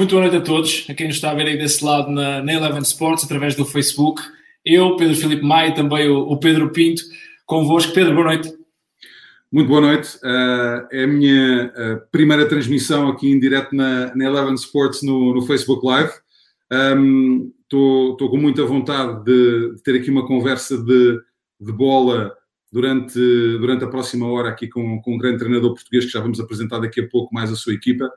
Muito boa noite a todos, a quem nos está a ver aí desse lado na, na Eleven Sports, através do Facebook. Eu, Pedro Filipe Maia, também o, o, Pedro Pinto, convosco. Pedro, boa noite. Muito boa noite. Uh, é a minha uh, primeira transmissão aqui em direto na, na Eleven Sports no, no Facebook Live. Estou um, com muita vontade de, de, ter aqui uma conversa de, de bola durante, durante a próxima hora aqui com, com um grande treinador português que já vamos apresentar daqui a pouco mais a sua equipa.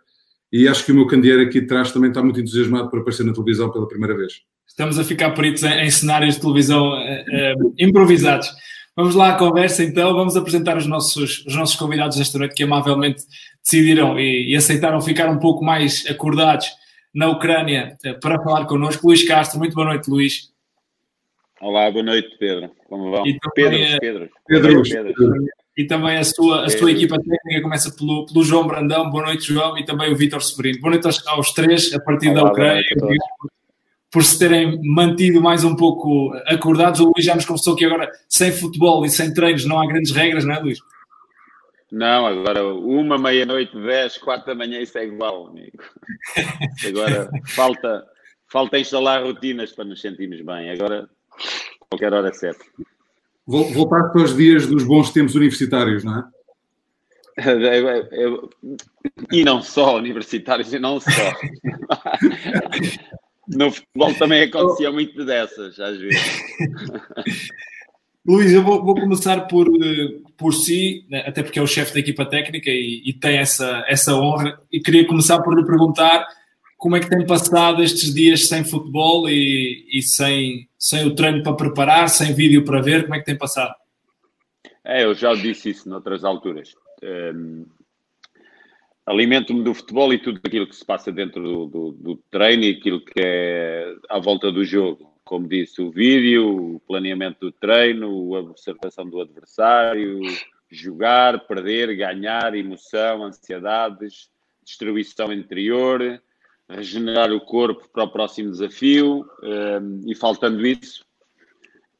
E acho que o meu candeeiro aqui de trás também está muito entusiasmado por aparecer na televisão pela primeira vez. Estamos a ficar peritos em, em cenários de televisão uh, improvisados. Vamos lá à conversa então, vamos apresentar os nossos, os nossos convidados esta noite que amavelmente decidiram e, e aceitaram ficar um pouco mais acordados na Ucrânia uh, para falar connosco. Luís Castro, muito boa noite, Luís. Olá, boa noite, Pedro. Como vão? Também, Pedro, Pedro. Pedro. Pedro e também a sua, a sua equipa técnica começa pelo, pelo João Brandão. Boa noite, João, e também o Vítor Severino. Boa noite aos, aos três, a partir Olá, da Ucrânia, por, por se terem mantido mais um pouco acordados. O Luís já nos confessou que agora, sem futebol e sem treinos, não há grandes regras, não é, Luís? Não, agora uma, meia-noite, dez, quatro da manhã, isso é igual, amigo. Agora falta, falta instalar rotinas para nos sentirmos bem. Agora, qualquer hora é certo. Voltar para os dias dos bons tempos universitários, não é? E não só universitários, e não só. No futebol também acontecia muito dessas, às vezes. Luís, eu vou, vou, começar por, por si, né, até porque é o chefe da equipa técnica e, e, tem essa, essa honra, e queria começar por lhe perguntar como é que tem passado estes dias sem futebol e, e sem, sem o treino para preparar, sem vídeo para ver, como é que tem passado? É, eu já disse isso noutras alturas. Um, Alimento-me do futebol e tudo aquilo que se passa dentro do, do, do, treino e aquilo que é à volta do jogo. Como disse, o vídeo, o planeamento do treino, a observação do adversário, jogar, perder, ganhar, emoção, ansiedades, distribuição interior, regenerar o corpo para o próximo desafio um, e faltando isso,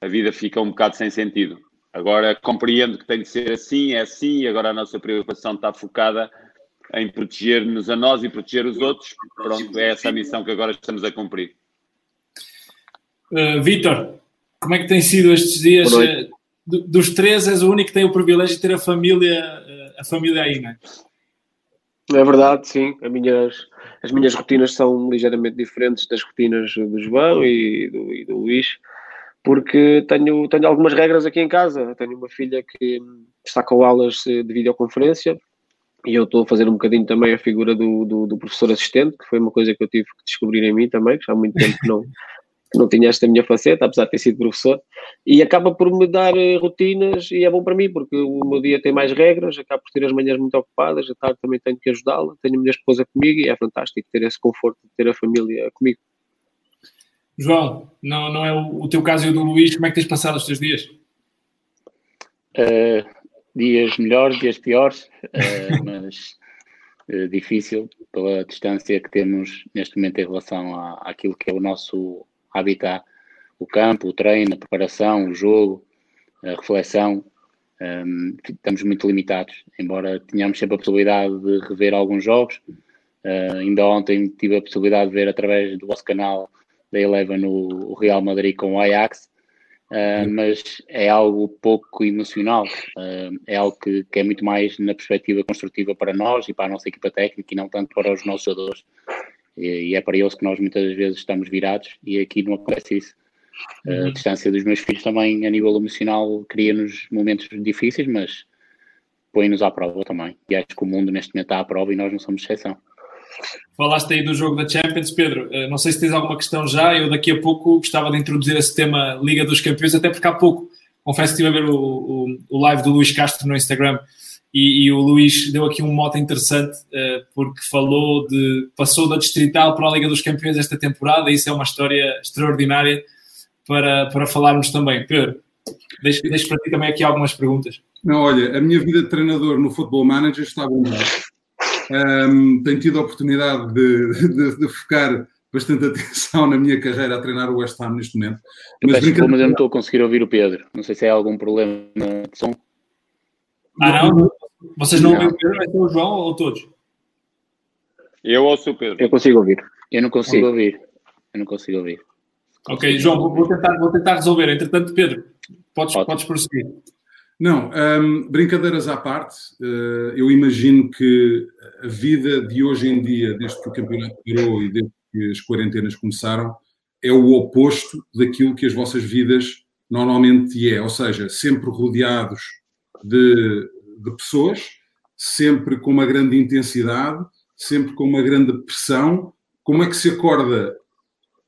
a vida fica um bocado sem sentido. Agora compreendo que tem de ser assim, é assim, e agora a nossa preocupação está focada em proteger-nos a nós e proteger os outros. Pronto, é essa a missão que agora estamos a cumprir. Uh, Vítor, como é que tem sido estes dias? Uh, dos três, és o único que tem o privilégio de ter a família, uh, a família aí, não é? É verdade, sim. As minhas, as minhas rotinas são ligeiramente diferentes das rotinas do João e do, e do Luís, porque tenho, tenho algumas regras aqui em casa. Tenho uma filha que está com aulas de videoconferência e eu estou a fazer um bocadinho também a figura do, do, do, professor assistente, que foi uma coisa que eu tive que descobrir em mim também, que já há muito tempo que não, não tinha esta minha faceta, apesar de ter sido professor, e acaba por me dar eh, rotinas e é bom para mim, porque o meu dia tem mais regras, acabo por ter as manhãs muito ocupadas, a tarde também tenho que ajudá-la, tenho a minha esposa comigo e é fantástico ter esse conforto de ter a família comigo. João, não, não é o, o teu caso e o do Luís, como é que tens passado os teus dias? Uh, dias melhores, dias piores, uh, mas uh, difícil pela distância que temos neste momento em relação à, àquilo que é o nosso habitat, o campo, o treino, a preparação, o jogo, a reflexão. Um, estamos muito limitados, embora tenhamos sempre a possibilidade de rever alguns jogos. Uh, ainda ontem tive a possibilidade de ver através do vosso canal da Eleven o, o Real Madrid com o Ajax, uh, mas é algo pouco emocional, uh, é algo que, que, é muito mais na perspectiva construtiva para nós e para a nossa equipa técnica e não tanto para os nossos jogadores e, é para eles que nós muitas vezes estamos virados e aqui não acontece isso. Uhum. A distância dos meus filhos também, a nível emocional, cria-nos momentos difíceis, mas põe-nos à prova também. E acho que o mundo neste momento está à prova e nós não somos exceção. Falaste aí do jogo da Champions, Pedro. Eh, não sei se tens alguma questão já. Eu daqui a pouco gostava de introduzir esse tema Liga dos Campeões, até porque há pouco, confesso que estive a ver o, o, o live do Luís Castro no Instagram e, e, o Luís deu aqui um mote interessante uh, porque falou de passou da distrital para a Liga dos Campeões esta temporada e isso é uma história extraordinária para, para falarmos também. Pedro, deixo, deixo para ti também aqui algumas perguntas. Não, olha, a minha vida de treinador no Football Manager está bom. Um, tenho tido a oportunidade de, de, de, focar bastante atenção na minha carreira a treinar o West Ham neste momento. Mas, mas eu não estou a conseguir ouvir o Pedro. Não sei se é algum problema de som. Ah, não? Vocês não, ouviram o Pedro, vai ser o João ou todos? Eu ouço o Pedro. Eu consigo ouvir. Eu não consigo ouvir. Eu não consigo ouvir. Ok, João, vou tentar, vou tentar resolver. Entretanto, Pedro, podes, podes prosseguir. Não, um, brincadeiras à parte, uh, eu imagino que a vida de hoje em dia, desde que o campeonato parou e desde que as quarentenas começaram, é o oposto daquilo que as vossas vidas normalmente é, ou seja, sempre rodeados de, de pessoas, sempre com uma grande intensidade, sempre com uma grande pressão. Como é que se acorda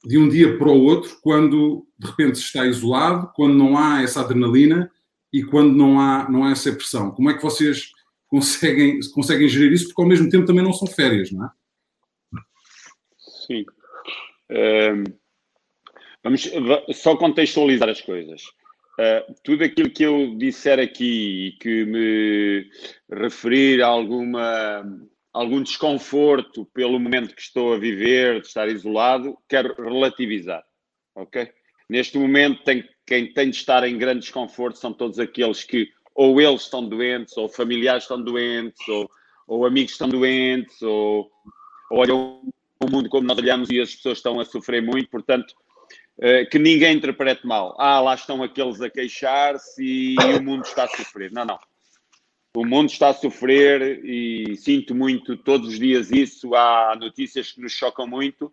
de um dia para o outro quando de repente se está isolado, quando não há essa adrenalina e quando não há, não há essa pressão? Como é que vocês conseguem, conseguem gerir isso? Porque ao mesmo tempo também não são férias, não é? Sim. Um, vamos só contextualizar as coisas. Uh, tudo aquilo que eu disser aqui e que me referir a alguma, algum desconforto pelo momento que estou a viver, de estar isolado, quero relativizar. Ok? Neste momento, tem, quem tem de estar em grande desconforto são todos aqueles que ou eles estão doentes, ou familiares estão doentes, ou, ou amigos estão doentes, ou, ou olham o mundo como nós olhamos e as pessoas estão a sofrer muito, portanto, que ninguém interprete mal. Ah, lá estão aqueles a queixar-se e o mundo está a sofrer. Não, não. O mundo está a sofrer e sinto muito todos os dias isso. Há notícias que nos chocam muito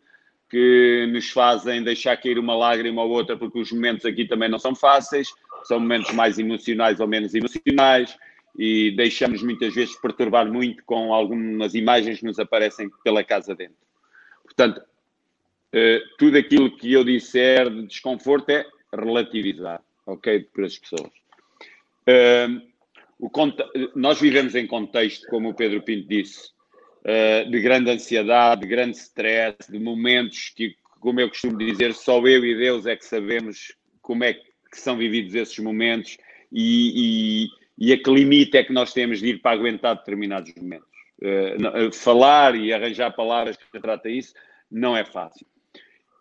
que nos fazem deixar cair uma lágrima ou outra, porque os momentos aqui também não são fáceis, são momentos mais emocionais ou menos emocionais, e deixamos muitas vezes perturbar muito com algumas imagens que nos aparecem pela casa dentro. Portanto, eh, tudo aquilo que eu disser de desconforto é relativizar, ok? Para as pessoas. Eh, nós vivemos em contexto, como o Pedro Pinto disse, uh, de grande ansiedade, de grande stress, de momentos que, como eu costumo dizer, só eu e Deus é que sabemos como é que são vividos esses momentos e, e, e a que limite é que nós temos de ir para aguentar determinados momentos. Uh, falar e arranjar palavras que trata isso não é fácil.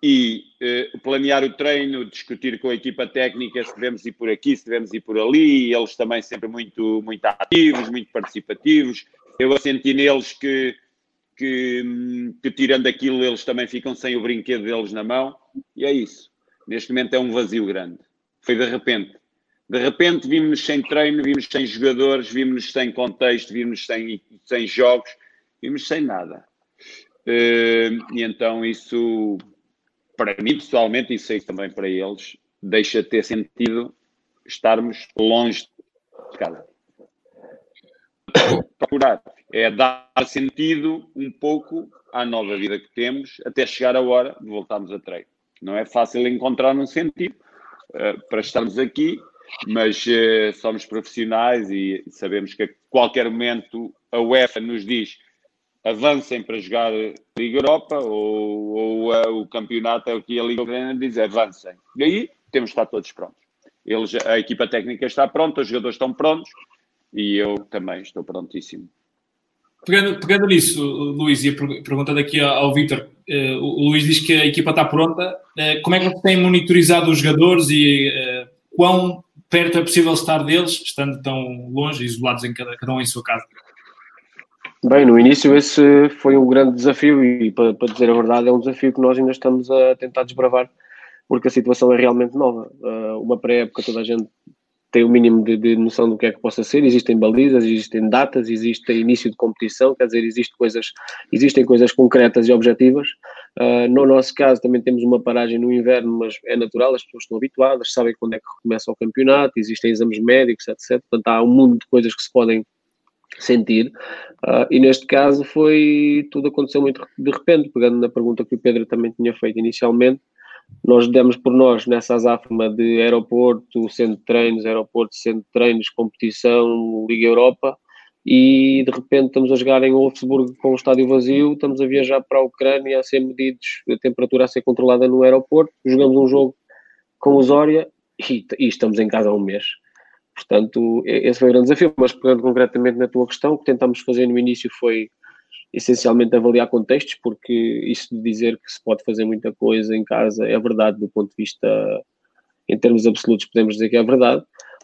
E uh, planear o treino, discutir com a equipa técnica se devemos ir por aqui, se devemos ir por ali, eles também sempre muito, muito ativos, muito participativos, eu senti neles que, que, que, tirando aquilo, eles também ficam sem o brinquedo deles na mão, e é isso. Neste momento é um vazio grande. Foi de repente. De repente vimos-nos sem treino, vimos sem jogadores, vimos-nos sem contexto, vimos sem, sem jogos, vimos sem nada. Uh, e então isso, para mim pessoalmente, e sei também para eles, deixa de ter sentido estarmos longe de casa procurar é dar sentido um pouco à nova vida que temos até chegar a hora de voltarmos a treino. Não é fácil encontrar um sentido uh, para estarmos aqui, mas uh, somos profissionais e sabemos que a qualquer momento a UEFA nos diz avancem para jogar Liga Europa ou, ou uh, o campeonato aqui a Liga Ucraniana diz avancem. E aí temos de estar todos prontos. Eles, a equipa técnica está pronta, os jogadores estão prontos, e eu também estou prontíssimo. Pegando, pegando nisso, Luís, e perguntando aqui ao Vítor, uh, o Luís diz que a equipa está pronta. Uh, como é que tem monitorizado os jogadores e quão perto é possível estar deles, estando tão longe, isolados em cada, cada um em sua casa? Bem, no início esse foi um grande desafio e, para, para dizer a verdade, é um desafio que nós ainda estamos a tentar desbravar porque a situação é realmente nova. uma pré-época toda a gente tem o mínimo de, de, noção do que é que possa ser. Existem balizas, existem datas, existe início de competição, quer dizer, existe coisas, existem coisas concretas e objetivas. Uh, no nosso caso, também temos uma paragem no inverno, mas é natural, as pessoas estão habituadas, sabem quando é que começa o campeonato, existem exames médicos, etc. Portanto, há um mundo de coisas que se podem sentir. Uh, e neste caso foi tudo aconteceu muito de repente, pegando na pergunta que o Pedro também tinha feito inicialmente nós demos por nós nessa azáfama de aeroporto, centro de treinos, aeroporto, centro de treinos, competição, Liga Europa, e de repente estamos a jogar em Wolfsburg com o estádio vazio, estamos a viajar para a Ucrânia a ser medidos, a temperatura a ser controlada no aeroporto, jogamos um jogo com o Zória e, e estamos em casa há um mês. Portanto, esse foi o grande desafio, mas pegando concretamente na tua questão, o que tentámos fazer no início foi essencialmente avaliar contextos, porque isso de dizer que se pode fazer muita coisa em casa é verdade do ponto de vista, em termos absolutos, podemos dizer que é verdade.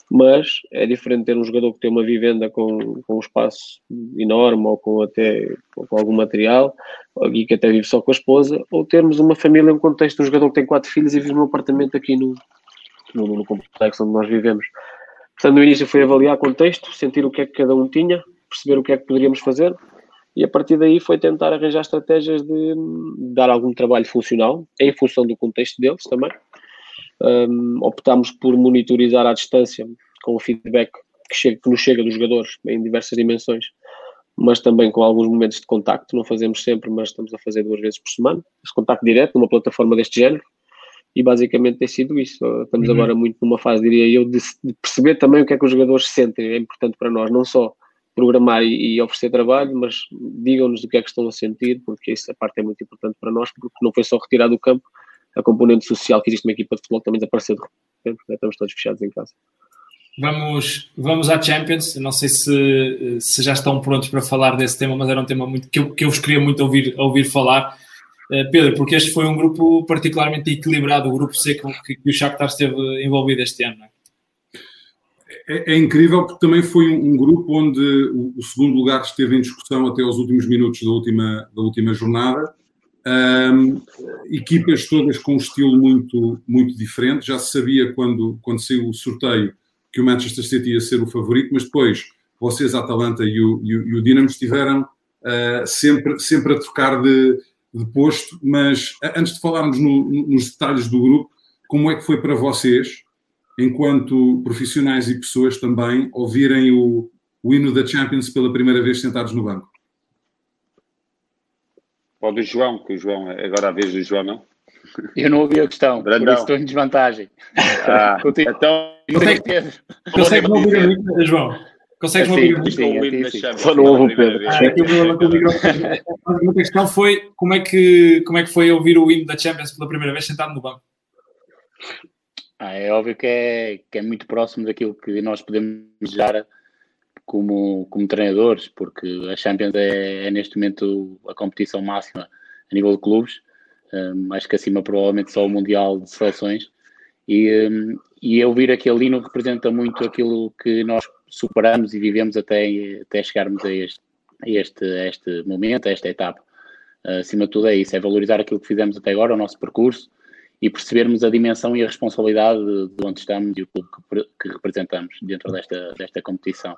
mas é diferente ter um jogador que tem uma vivenda com, com um espaço enorme ou com até com algum material e que até vive só com a esposa, ou termos uma família em contexto, um jogador que tem quatro filhos e vive num apartamento aqui no, no, no complexo onde nós vivemos. Portanto, no início foi avaliar contexto, sentir o que é que cada um tinha, perceber o que é que poderíamos fazer e a partir daí foi tentar arranjar estratégias de dar algum trabalho funcional em função do contexto deles também. Um, optámos por monitorizar à distância com o feedback que, chega, que nos chega dos jogadores em diversas dimensões, mas também com alguns momentos de contacto, não fazemos sempre, mas estamos a fazer duas vezes por semana, esse contacto direto numa plataforma deste género, e basicamente tem sido isso. Estamos uhum. agora muito numa fase, diria eu, de, de, perceber também o que é que os jogadores sentem, é importante para nós, não só programar e, e oferecer trabalho, mas digam-nos o que é que estão a sentir, porque essa parte é muito importante para nós, porque não foi só retirar do campo, a componente social que existe numa equipa de futebol também desapareceu de repente, né? estamos todos fechados em casa. Vamos, vamos à Champions. Não sei se, se já estão prontos para falar desse tema, mas era um tema muito, que, eu, que eu vos queria muito ouvir, ouvir falar. Uh, Pedro, porque este foi um grupo particularmente equilibrado, o grupo C que, que o Shakhtar esteve envolvido este ano. É? É, é, incrível porque também foi um, um grupo onde o, o, segundo lugar esteve em discussão até aos últimos minutos da última, da última jornada um, equipas todas com um estilo muito, muito diferente. Já se sabia quando, quando saiu o sorteio que o Manchester City ia ser o favorito, mas depois vocês, a Atalanta e o, e o, e o Dinamo, estiveram uh, sempre, sempre a trocar de, de posto. Mas antes de falarmos no, nos detalhes do grupo, como é que foi para vocês, enquanto profissionais e pessoas também, ouvirem o, o hino da Champions pela primeira vez sentados no banco? Ou do João, que o João, agora a vez do João, não? Eu não ouvi a questão, Brandão. por isso estou em desvantagem. Ah, então, consegue, consegue não ouvir a mim, João? Consegues assim, ouvir sim, Só não ouve o Pedro. a questão foi como é, que, como é que foi ouvir o hino da Champions pela primeira vez sentado no banco? Ah, é óbvio que é, que é muito próximo daquilo que nós podemos desejar como, como treinadores, porque a Champions é, é neste momento a competição máxima a nível de clubes, um, acho que acima provavelmente só o Mundial de Seleções, e, um, e eu vir aquele hino representa muito aquilo que nós superamos e vivemos até, até chegarmos a este, a este, a este momento, a esta etapa. Uh, acima de tudo é isso, é valorizar aquilo que fizemos até agora, o nosso percurso, e percebermos a dimensão e a responsabilidade de, de onde estamos e o clube que, que representamos dentro desta, desta competição.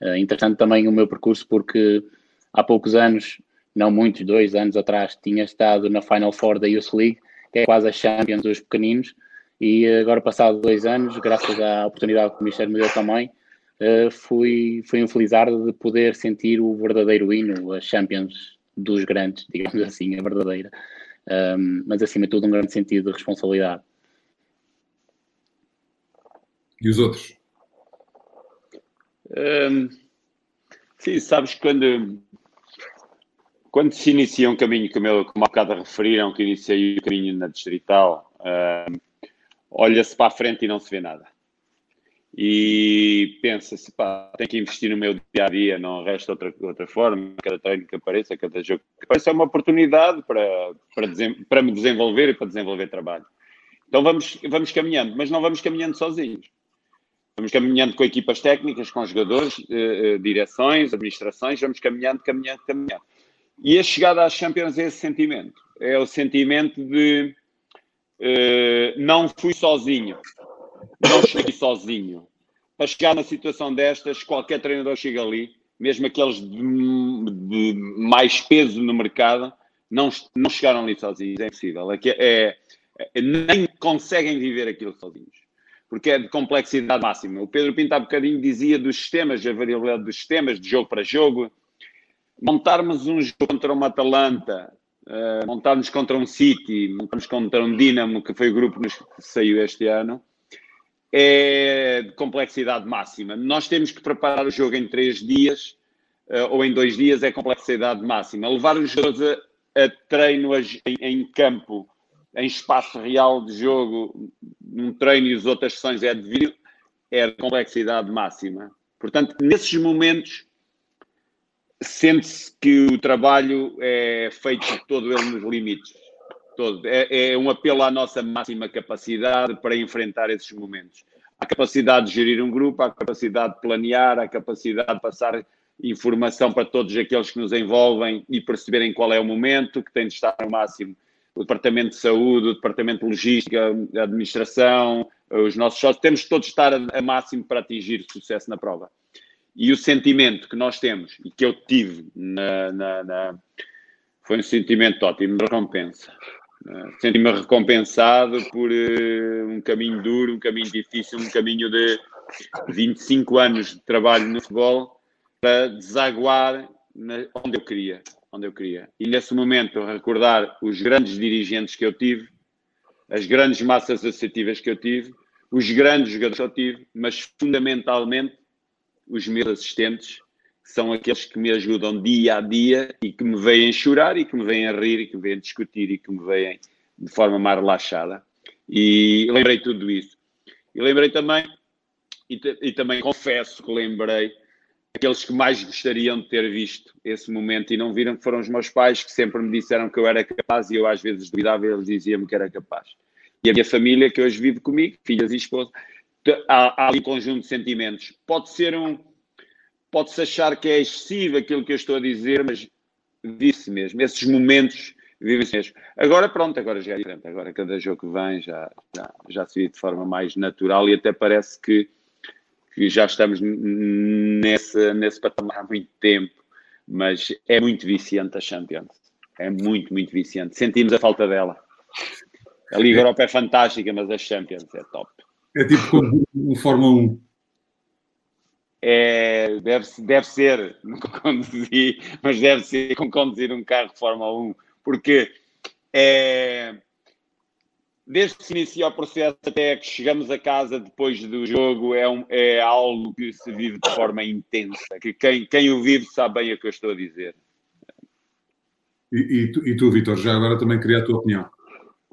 Uh, interessante também o meu percurso porque há poucos anos, não muitos, dois anos atrás, tinha estado na Final Four da Youth League, que é quase a Champions dos pequeninos, e agora passado dois anos, graças à oportunidade que o Ministério me deu também, uh, fui, fui infelizado de poder sentir o verdadeiro hino, a Champions dos grandes, digamos assim, a verdadeira. Um, mas acima de tudo um grande sentido de responsabilidade. E os outros? Um, sim, sabes quando, quando se inicia um caminho, como, eu, como há bocado referiram, que iniciei o caminho na Distrital, um, olha-se para a frente e não se vê nada. E pensa-se, pá, tenho que investir no meu dia a dia, não resta outra, outra forma. Cada treino que apareça, cada jogo que apareça é uma oportunidade para, para, para me desenvolver e para desenvolver trabalho. Então vamos, vamos caminhando, mas não vamos caminhando sozinhos. Vamos caminhando com equipas técnicas, com jogadores, eh, eh, direções, administrações, vamos caminhando, caminhando, caminhando. E a chegada às Champions é esse sentimento. É o sentimento de eh, não fui sozinho, não cheguei sozinho. Para chegar numa situação destas, qualquer treinador chega ali, mesmo aqueles de, de mais peso no mercado, não, não chegaram ali sozinhos. É impossível. É, é, é, nem conseguem viver aquilo sozinhos porque é de complexidade máxima. O Pedro Pinto há bocadinho dizia dos sistemas, a variabilidade dos sistemas, de jogo para jogo. Montarmos um jogo contra uma Atalanta, uh, montarmos contra um City, montarmos contra um Dinamo, que foi o grupo que saiu este ano, é de complexidade máxima. Nós temos que preparar o jogo em três dias uh, ou em dois dias, é complexidade máxima. Levar os jogadores a, a treino a, em, em campo em espaço real de jogo, num treino e as outras sessões é de vídeo, é de complexidade máxima. Portanto, nesses momentos, sente-se que o trabalho é feito todo ele nos limites. Todo. É, é um apelo à nossa máxima capacidade para enfrentar esses momentos. a capacidade de gerir um grupo, a capacidade de planear, a capacidade de passar informação para todos aqueles que nos envolvem e perceberem qual é o momento, que tem de estar no máximo o Departamento de Saúde, o Departamento de Logística, a Administração, os nossos sócios, temos de todos estar a, a máximo para atingir sucesso na prova. E o sentimento que nós temos e que eu tive na, na, na foi um sentimento ótimo de recompensa. Uh, Senti-me recompensado por uh, um caminho duro, um caminho difícil, um caminho de 25 anos de trabalho no futebol para desaguar na, onde eu queria, onde eu queria. E nesse momento recordar os grandes dirigentes que eu tive, as grandes massas associativas que eu tive, os grandes jogadores que eu tive, mas fundamentalmente os meus assistentes, são aqueles que me ajudam dia a dia e que me veem chorar e que me veem rir e que me veem discutir e que me veem de forma mais relaxada. E lembrei tudo isso. E lembrei também, e, e também confesso que lembrei aqueles que mais gostariam de ter visto esse momento e não viram foram os meus pais que sempre me disseram que eu era capaz e eu às vezes duvidava e eles diziam-me que era capaz. E a minha família que hoje vive comigo, filhas e esposa, há, há ali um conjunto de sentimentos. Pode ser um, pode-se achar que é excessivo aquilo que eu estou a dizer, mas disse mesmo, esses momentos vivem-se mesmo. Agora pronto, agora já é diferente, agora cada jogo que vem já, já, já se vive de forma mais natural e até parece que que já estamos nesse, nesse patamar há muito tempo, mas é muito viciante a Champions. É muito, muito viciante. Sentimos a falta dela. A Liga Europa é fantástica, mas a Champions é top. É tipo como um Fórmula 1. É, deve, deve ser, nunca conduzi, mas deve ser como conduzir um carro de Fórmula 1, porque é, desde que se inicia o processo até que chegamos a casa depois do jogo, é, um, é algo que se vive de forma intensa. Que quem, quem o vive sabe bem o que eu estou a dizer. E, e tu, e tu Vitor, já agora também queria a tua opinião.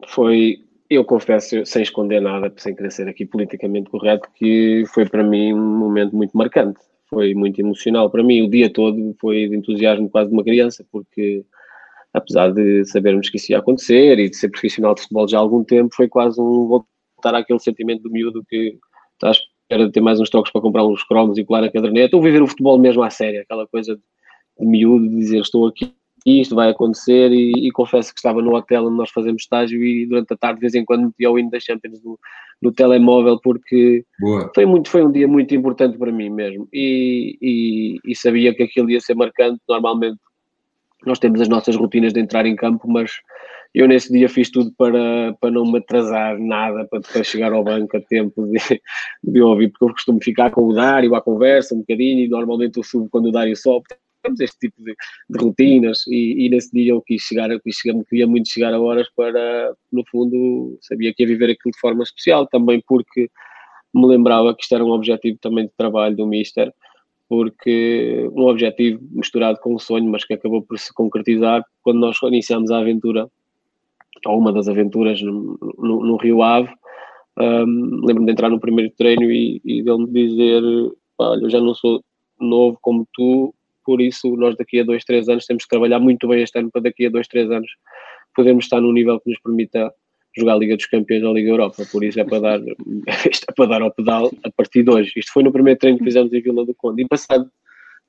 Foi, eu confesso, sem esconder nada, sem querer ser aqui politicamente correto, que foi para mim um momento muito marcante. Foi muito emocional para mim. O dia todo foi de entusiasmo quase de uma criança, porque apesar de sabermos que isso ia acontecer e de ser profissional de futebol já há algum tempo, foi quase um voltar àquele sentimento do miúdo que está à espera de ter mais uns trocos para comprar uns cromos e colar a caderneta, ou viver o futebol mesmo à sério, aquela coisa de miúdo, de dizer estou aqui, isto vai acontecer e, e, confesso que estava no hotel onde nós fazemos estágio e durante a tarde de vez em quando metia o hino da Champions no, no telemóvel porque foi, muito, foi um dia muito importante para mim mesmo. E, e, e sabia que aquilo ia ser marcante, normalmente nós temos as nossas rotinas de entrar em campo, mas eu nesse dia fiz tudo para, para não me atrasar nada, para, para chegar ao banco a tempo de, de ouvir, porque eu costumo ficar com o Dário à conversa um bocadinho e normalmente eu subo quando o Dário sobe. Este tipo de, de rotinas e, e, nesse dia eu quis chegar, quis chegar, queria muito chegar a horas para, no fundo, sabia que ia viver aquilo de forma especial, também porque me lembrava que isto era um objetivo também de trabalho do Mister, porque um objetivo misturado com um sonho, mas que acabou por se concretizar quando nós iniciamos a aventura, ou uma das aventuras no, no, no Rio Ave. Um, Lembro-me de entrar no primeiro treino e, e dele me dizer: Olha, eu já não sou novo como tu, por isso nós daqui a dois, três anos temos que trabalhar muito bem este ano para daqui a dois, três anos podermos estar num nível que nos permita jogar a Liga dos Campeões ou a Liga Europa, por isso é para dar, isto é para dar ao pedal a partir de hoje. Isto foi no primeiro treino que fizemos em Vila do Conde e passado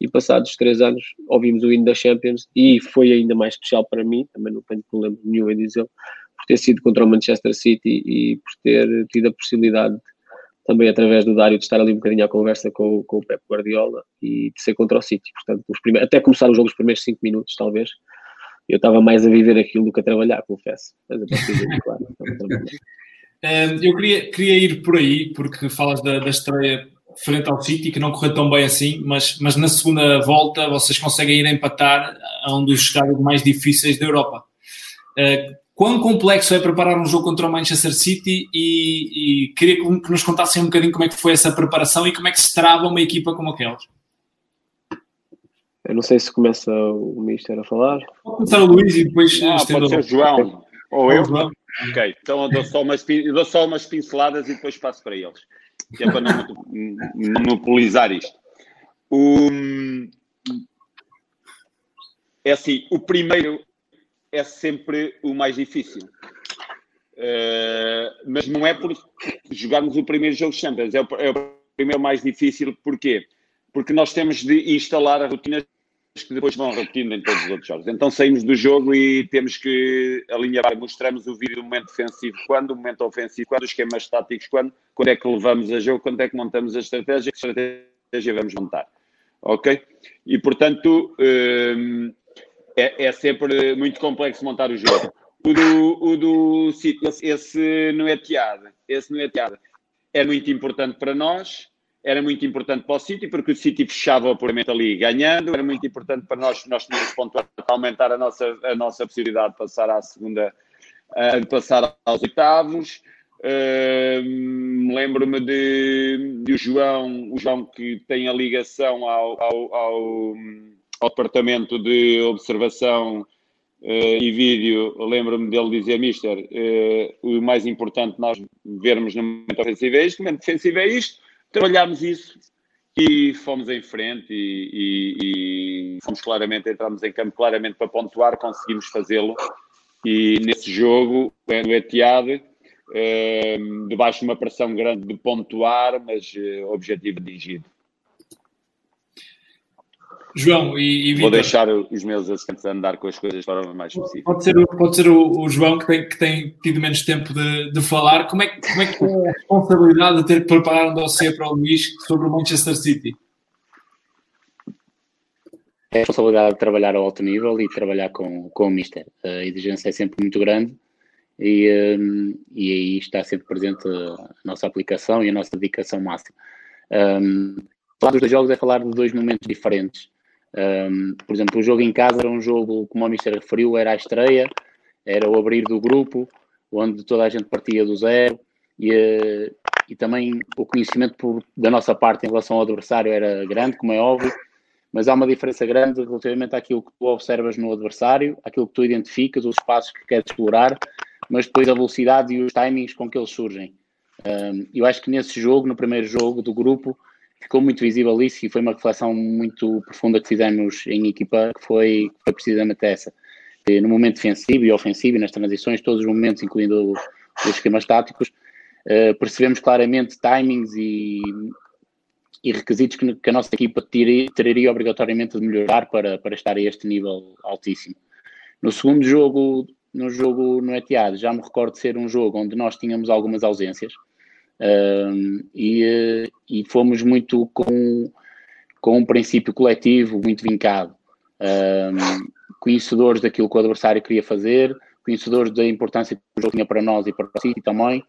e passados três anos ouvimos o hino da Champions e foi ainda mais especial para mim, também não tenho problema nenhum em dizer por ter sido contra o Manchester City e por ter tido a possibilidade também através do Dário de estar ali um bocadinho à conversa com, com o Pep Guardiola e de ser contra o City, portanto, os primeiros, até começar o jogo os primeiros cinco minutos talvez, eu estava mais a viver aquilo do que a trabalhar, confesso. Mas claro, eu queria, queria ir por aí, porque falas da, da estreia frente ao City, que não correu tão bem assim, mas, mas na segunda volta vocês conseguem ir empatar a um dos estádios mais difíceis da Europa. Uh, quão complexo é preparar um jogo contra o Manchester City e, e queria que nos contassem um bocadinho como é que foi essa preparação e como é que se trava uma equipa como aquelas. Eu não sei se começa o Mister a falar. Pode começar o Luís e depois. Ah, pode ser o João. Ou eu. João. Ok, então eu dou só, umas, eu dou só umas pinceladas e depois passo para eles. Que é para não monopolizar isto. O, é assim, o primeiro é sempre o mais difícil. Uh, mas não é por jogarmos o primeiro jogo de Champions, é o, é o primeiro mais difícil, porquê? Porque nós temos de instalar a rotina que depois vão repetindo em todos os outros jogos. Então saímos do jogo e temos que alinhavar, mostramos o vídeo do momento defensivo quando, o momento ofensivo quando, os esquemas táticos quando, quando é que levamos a jogo, quando é que montamos a estratégia, que estratégia vamos montar. Ok? E portanto hum, é, é sempre muito complexo montar o jogo. O do, o do City, esse não é teado, esse não é teado. É muito importante para nós, era muito importante para o City, porque o City fechava o apuramento ali ganhando, era muito importante para nós, nós tínhamos pontuado para aumentar a nossa, a nossa possibilidade de passar à segunda, de passar aos oitavos. Uh, Lembro-me de, de o João, o João que tem a ligação ao, ao, ao, ao departamento de observação Uh, e vídeo, lembro-me dele dizer, Mister, uh, o mais importante nós vermos no momento ofensivo é isto, no momento defensivo é isto, trabalhámos isso e fomos em frente e, e, e fomos claramente, entramos em campo claramente para pontuar, conseguimos fazê-lo e nesse jogo, no Etihad, uh, debaixo de uma pressão grande de pontuar, mas objetivo atingido. João e, e Vou deixar os meus assistentes a andar com as coisas de forma mais específica. Pode ser, pode ser o, o, João que tem, que tem tido menos tempo de, de falar. Como é, como é que é a responsabilidade de ter que preparar um dossiê para o Luís sobre o Manchester City? É a responsabilidade de trabalhar ao alto nível e trabalhar com, com o Mister. A exigência é sempre muito grande e, um, e aí está sempre presente a nossa aplicação e a nossa dedicação máxima. Um, falar dos dois jogos é falar de dois momentos diferentes. Um, por exemplo, o jogo em casa era um jogo, como o Mister referiu, era a estreia, era o abrir do grupo, onde toda a gente partia do zero e, uh, e também o conhecimento por, da nossa parte em relação ao adversário era grande, como é óbvio, mas há uma diferença grande relativamente àquilo que tu observas no adversário, àquilo que tu identificas, os espaços que queres explorar, mas depois a velocidade e os timings com que eles surgem. Um, eu acho que nesse jogo, no primeiro jogo do grupo, ficou muito visível isso e foi uma reflexão muito profunda que fizemos em equipa, que foi, foi precisamente essa. No momento defensivo e ofensivo e nas transições, todos os momentos, incluindo os esquemas táticos, uh, percebemos claramente timings e, e requisitos que, que, a nossa equipa teria, teria obrigatoriamente de melhorar para, para estar a este nível altíssimo. No segundo jogo, no jogo no Etihad, já me recordo de ser um jogo onde nós tínhamos algumas ausências, e, e, fomos muito com, com um princípio coletivo muito vincado, um, conhecedores daquilo que o adversário queria fazer, conhecedores da importância que o jogo tinha para nós e para o City também,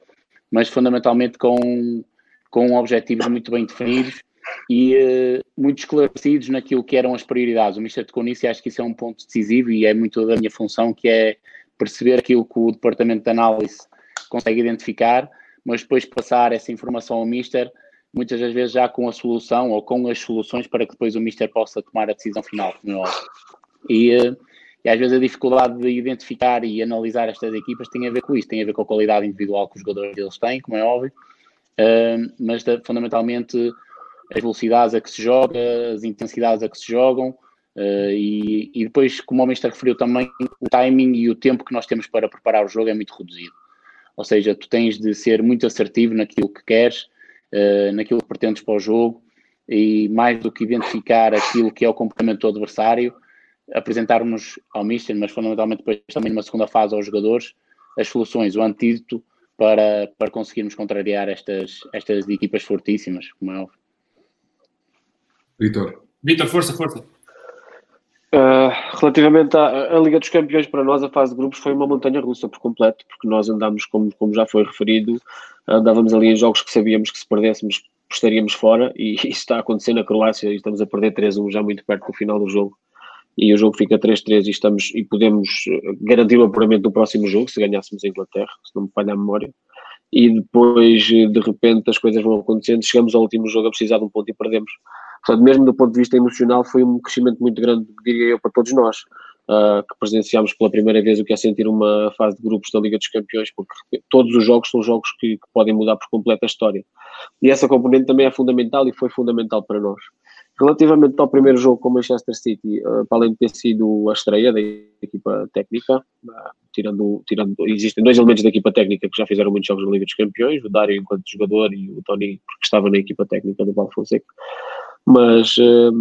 mas fundamentalmente com, com objetivos muito bem definidos e uh, muito esclarecidos naquilo que eram as prioridades. O tocou nisso e acho que isso é um ponto decisivo e é muito da minha função, que é perceber aquilo que o departamento de análise consegue identificar mas depois passar essa informação ao Mister, muitas das vezes já com a solução ou com as soluções para que depois o Mister possa tomar a decisão final, é. E, eh, e às vezes a dificuldade de identificar e analisar estas equipas tem a ver com isso, tem a ver com a qualidade individual que os jogadores deles têm, como é óbvio, uh, mas fundamentalmente as velocidades a que se joga, as intensidades a que se jogam, uh, e, e, depois, como o Mister referiu também, o timing e o tempo que nós temos para preparar o jogo é muito reduzido. Ou seja, tu tens de ser muito assertivo naquilo que queres, uh, naquilo que pretendes para o jogo e mais do que identificar aquilo que é o comportamento do adversário, apresentarmos ao Mister, mas fundamentalmente depois também numa segunda fase aos jogadores, as soluções, o antídoto para, para conseguirmos contrariar estas, estas equipas fortíssimas, como é óbvio. Vitor. Vitor, força, força. Uh, relativamente à, Liga dos Campeões, para nós a fase de grupos foi uma montanha russa por completo, porque nós andámos, como, como já foi referido, andávamos ali em jogos que sabíamos que se perdêssemos estaríamos fora, e isso está a na Croácia, e estamos a perder 3-1 já muito perto do final do jogo, e o jogo fica 3-3 e, estamos, e podemos garantir o apuramento do próximo jogo, se ganhássemos a Inglaterra, se não me falha a memória, e depois, de repente, as coisas vão acontecendo, chegamos ao último jogo a precisar de um ponto e perdemos. Portanto, mesmo do ponto de vista emocional, foi um crescimento muito grande, diria eu, para todos nós, uh, que presenciámos pela primeira vez o que é sentir uma fase de grupos da Liga dos Campeões, porque todos os jogos são jogos que, que podem mudar por completo a história. E essa componente também é fundamental e foi fundamental para nós. Relativamente ao primeiro jogo com o Manchester City, uh, para além de ter sido a estreia da equipa técnica, uh, tirando, tirando, existem dois elementos da equipa técnica que já fizeram muitos jogos na Liga dos Campeões, o Dário enquanto jogador e o Tony, que estava na equipa técnica do Valfonseca, mas uh,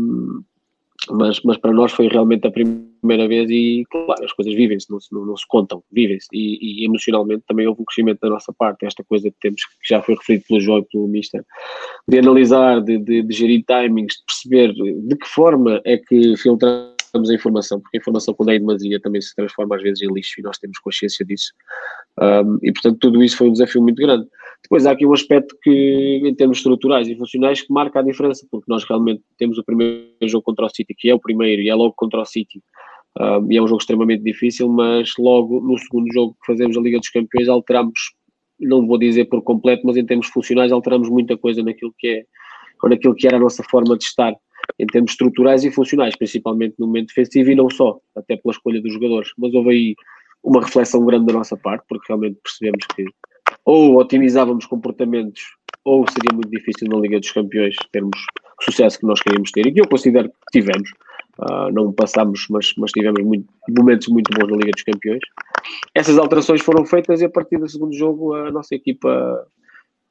mas, mas para nós foi realmente a primeira vez e, claro, as coisas vivem-se, não, não, não, se contam, vivem-se. E, e, emocionalmente também houve um crescimento da nossa parte, esta coisa que temos, que já foi referido pelo João e pelo Mister, de analisar, de, de, de gerir timings, de perceber de que forma é que filtramos a informação, porque a informação quando é em demasia também se transforma às vezes em lixo e nós temos consciência disso. Um, e portanto tudo isso foi um desafio muito grande. Depois há aqui um aspecto que, em termos estruturais e funcionais, que marca a diferença, porque nós realmente temos o primeiro jogo contra o City, que é o primeiro, e é logo contra o City, um, e é um jogo extremamente difícil, mas logo no segundo jogo que fazemos a Liga dos Campeões alteramos, não vou dizer por completo, mas em termos funcionais alteramos muita coisa naquilo que é, naquilo que era a nossa forma de estar, em termos estruturais e funcionais, principalmente no momento defensivo e não só, até pela escolha dos jogadores. Mas houve aí uma reflexão grande da nossa parte, porque realmente percebemos que ou otimizávamos comportamentos, ou seria muito difícil na Liga dos Campeões termos o sucesso que nós queríamos ter e que eu considero que tivemos. Uh, não passámos, mas, mas tivemos muito, momentos muito bons na Liga dos Campeões. Essas alterações foram feitas e a partir do segundo jogo a nossa equipa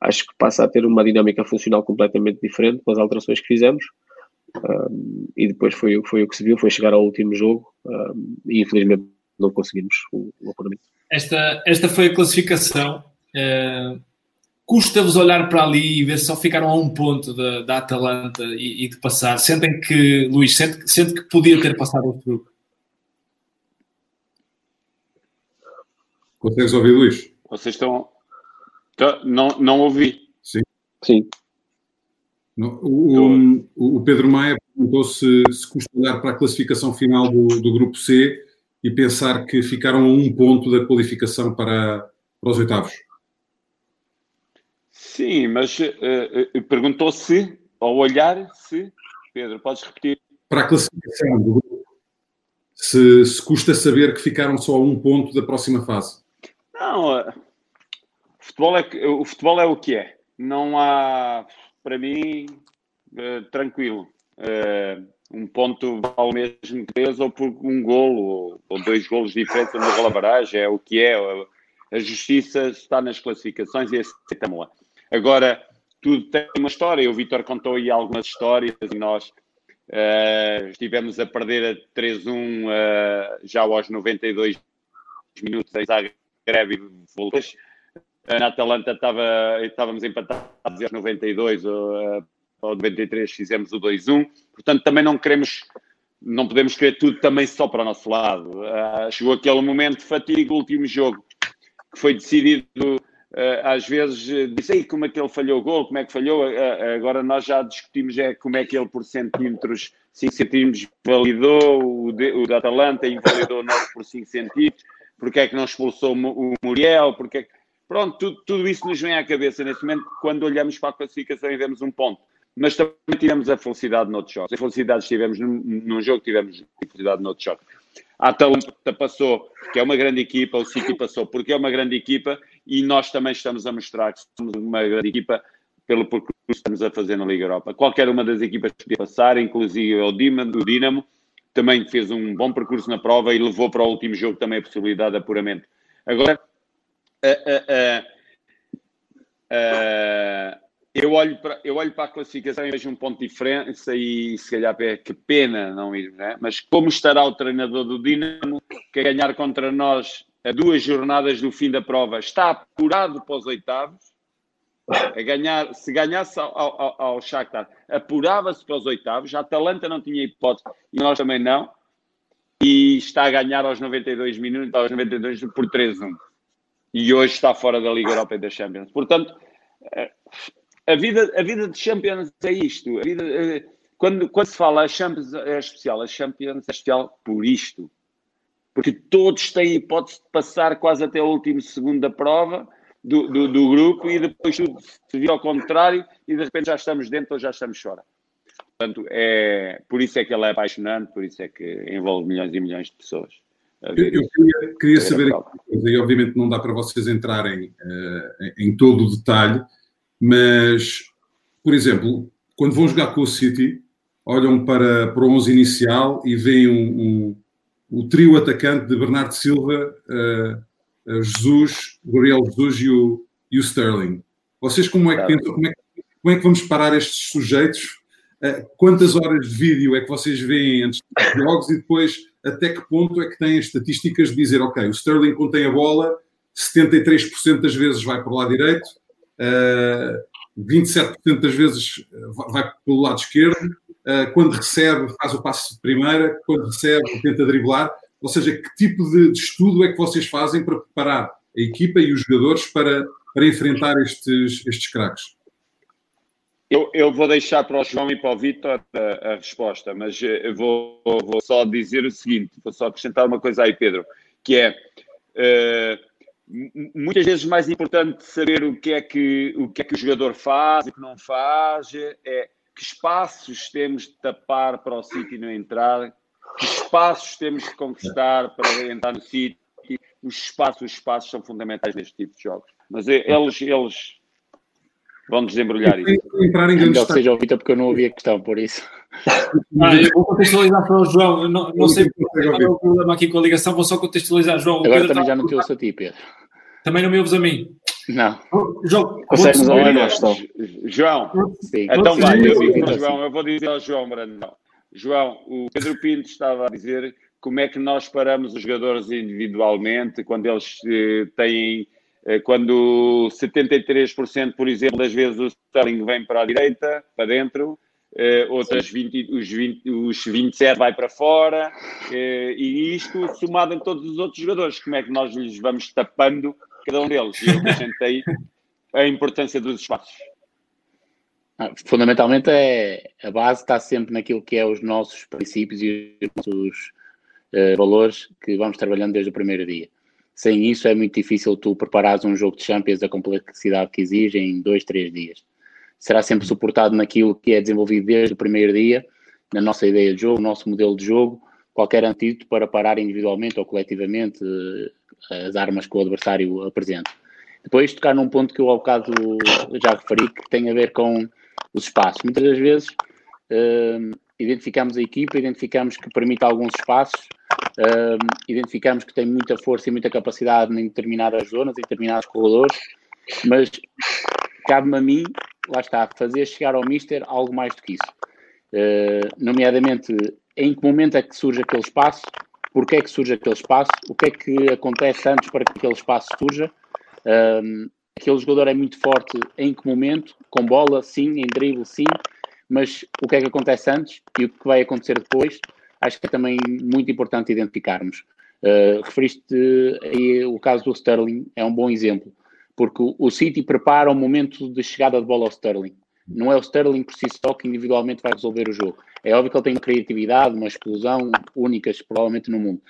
acho que passa a ter uma dinâmica funcional completamente diferente com as alterações que fizemos. Uh, e depois foi, foi o que se viu, foi chegar ao último jogo uh, e infelizmente não conseguimos o, o apuramento. Esta, esta foi a classificação Uh, Custa-vos olhar para ali e ver se só ficaram a um ponto da, da Atalanta e, e, de passar. Sentem que, Luís, sente, sente que podia ter passado outro grupo? Consegues ouvir, Luís? Vocês estão. Não, não ouvi. Sim. Sim. O, o, o, Pedro Maia perguntou se, se custa olhar para a classificação final do, do grupo C e pensar que ficaram a um ponto da qualificação para, para os oitavos. Sim, mas uh, perguntou se, ao olhar, se. Pedro, podes repetir? Para a classificação do grupo, se, se custa saber que ficaram só a um ponto da próxima fase. Não, uh, futebol é, o futebol é o que é. Não há, para mim, tranquilo. um ponto vale mesmo três ou por um golo ou, ou dois golos diferentes na golabaragem, é o que é. A justiça está nas classificações e aceitamos-la. Agora, tudo tem uma história. O Vitor contou aí algumas histórias e nós uh, estivemos a perder a 3-1 uh, eh, já aos 92 minutos em Zagreb e voltas. Na Atalanta estava, estávamos empatados aos 92 ou, ou 93 fizemos o 2-1. Portanto, também não queremos não podemos querer tudo também só para o nosso lado. Uh, chegou aquele momento de fatiga, o último jogo, que foi decidido Uh, às vezes uh, disse aí como é que ele falhou o gol, como é que falhou. Uh, agora nós já discutimos é, como é que ele por centímetros, 5 centímetros validou, o, de, o da Atalanta invalidou o nosso por 5 centímetros, porque é que não expulsou o Muriel, porque é que... Pronto, tudo, tudo isso nos vem à cabeça nesse momento quando olhamos para a classificação e vemos um ponto. Mas também tivemos a felicidade noutros jogos. A felicidade tivemos num, num jogo, tivemos a felicidade noutros jogos. A Atalanta passou, que é uma grande equipa, o City passou, porque é uma grande equipa e nós também estamos a mostrar que somos uma grande equipa pelo percurso que estamos a fazer na Liga Europa. Qualquer uma das equipas que podia passar, inclusive o Dinamo, também fez um bom percurso na prova e levou para o último jogo também a possibilidade de apuramento. Agora, uh, uh, uh, eu olho, para, eu olho para a classificação e vejo um ponto de diferença e se calhar é que pena não ir, né? mas como estará o treinador do Dinamo, que a ganhar contra nós a duas jornadas do fim da prova está apurado para os oitavos, a ganhar, se ganhasse ao, ao, ao Shakhtar, apurava-se para os oitavos, a Atalanta não tinha hipótese e nós também não, e está a ganhar aos 92 minutos, aos 92 por 3-1. E hoje está fora da Liga Europa e da Champions. Portanto, eh, a vida, a vida de Champions é isto. A vida, eh, quando, quando se fala a Champions é especial, a Champions é especial por isto. Porque todos têm hipótese de passar quase até o último segundo da prova do, do, do grupo e depois tudo se vira ao contrário e de repente já estamos dentro ou já estamos fora. Portanto, é, por isso é que ela é apaixonante, por isso é que envolve milhões e milhões de pessoas. Eu, queria, queria saber, e obviamente não dá para vocês entrarem uh, em todo o detalhe, mas, por exemplo, quando vão jogar com o City, olham para, para o 11 inicial e veem um, um, o trio atacante de Bernardo Silva, uh, Jesus, Gabriel Jesus e o, e o Sterling. Vocês como é que pensam, como é como é que vamos parar estes sujeitos? Uh, quantas horas de vídeo é que vocês veem antes dos jogos e depois até que ponto é que têm as estatísticas de dizer, ok, o Sterling contém a bola, 73% das vezes vai para o lado direito, uh, 27% das vezes vai pelo lado esquerdo, quando recebe faz o passo de primeira, quando recebe tenta driblar, ou seja, que tipo de, de estudo é que vocês fazem para preparar a equipa e os jogadores para, para enfrentar estes, estes craques? Eu, eu, vou deixar para o João e para o Vitor a, a, resposta, mas eh, vou, vou, só dizer o seguinte, vou só acrescentar uma coisa aí, Pedro, que é uh, muitas vezes mais importante saber o que, é que, o que é que o jogador faz o que não faz, é que espaços temos de tapar para o sítio não entrar, que espaços temos de conquistar para entrar no sítio, os espaços, os espaços são fundamentais neste tipo de jogos. Mas eh, eles, eles vão desembrulhar isso. Entrar em Melhor que seja ouvido porque eu não ouvi a questão, por isso. Ah, eu vou contextualizar para o João. Eu não, não sei qual é o problema aqui com a ligação, vou só contextualizar, João. Agora Pedro também já não te ouço a ti, Pedro. Também não me ouves a mim. Não. João, Consegues ouvir João, Sim. então vai, eu, João, eu vou dizer ao João Brandão. João, o Pedro Pinto estava a dizer como é que nós paramos os jogadores individualmente quando eles eh, têm quando 73%, por exemplo, das vezes o Sterling vem para a direita, para dentro, eh, outras 20, os, 20, os 27 vai para fora, eh, e isto somado em todos os outros jogadores, como é que nós lhes vamos tapando cada um deles? E eu acrescentei a importância dos espaços. Ah, fundamentalmente é a base está sempre naquilo que é os nossos princípios e os nossos uh, valores que vamos trabalhando desde o primeiro dia sem isso é muito difícil tu preparares um jogo de Champions da complexidade que exige em dois, três dias. Será sempre suportado naquilo que é desenvolvido desde o primeiro dia, na nossa ideia de jogo, no nosso modelo de jogo, qualquer antídoto para parar individualmente ou coletivamente eh, as armas que o adversário apresenta. Depois, tocar num ponto que eu ao bocado já referi, que tem a ver com os espaços. Muitas das vezes uh, identificamos a equipa, identificamos que permite alguns espaços, uh, identificamos que tem muita força e muita capacidade em determinadas zonas, em determinados corredores, mas cabe-me a mim, lá está, fazer chegar ao Mister algo mais do que isso. Uh, nomeadamente, em que momento é que surge aquele espaço, porque é que surge aquele espaço, o que é que acontece antes para que aquele espaço surja. Um, aquele jogador é muito forte em que momento, com bola, sim, em drible, sim, mas o que é que acontece antes e o que vai acontecer depois acho que é também muito importante identificarmos. Uh, referiste aí o caso do Sterling, é um bom exemplo, porque o, City prepara o momento de chegada de bola ao Sterling. Não é o Sterling por si só que individualmente vai resolver o jogo. É óbvio que ele tem criatividade, uma explosão únicas, provavelmente no mundo,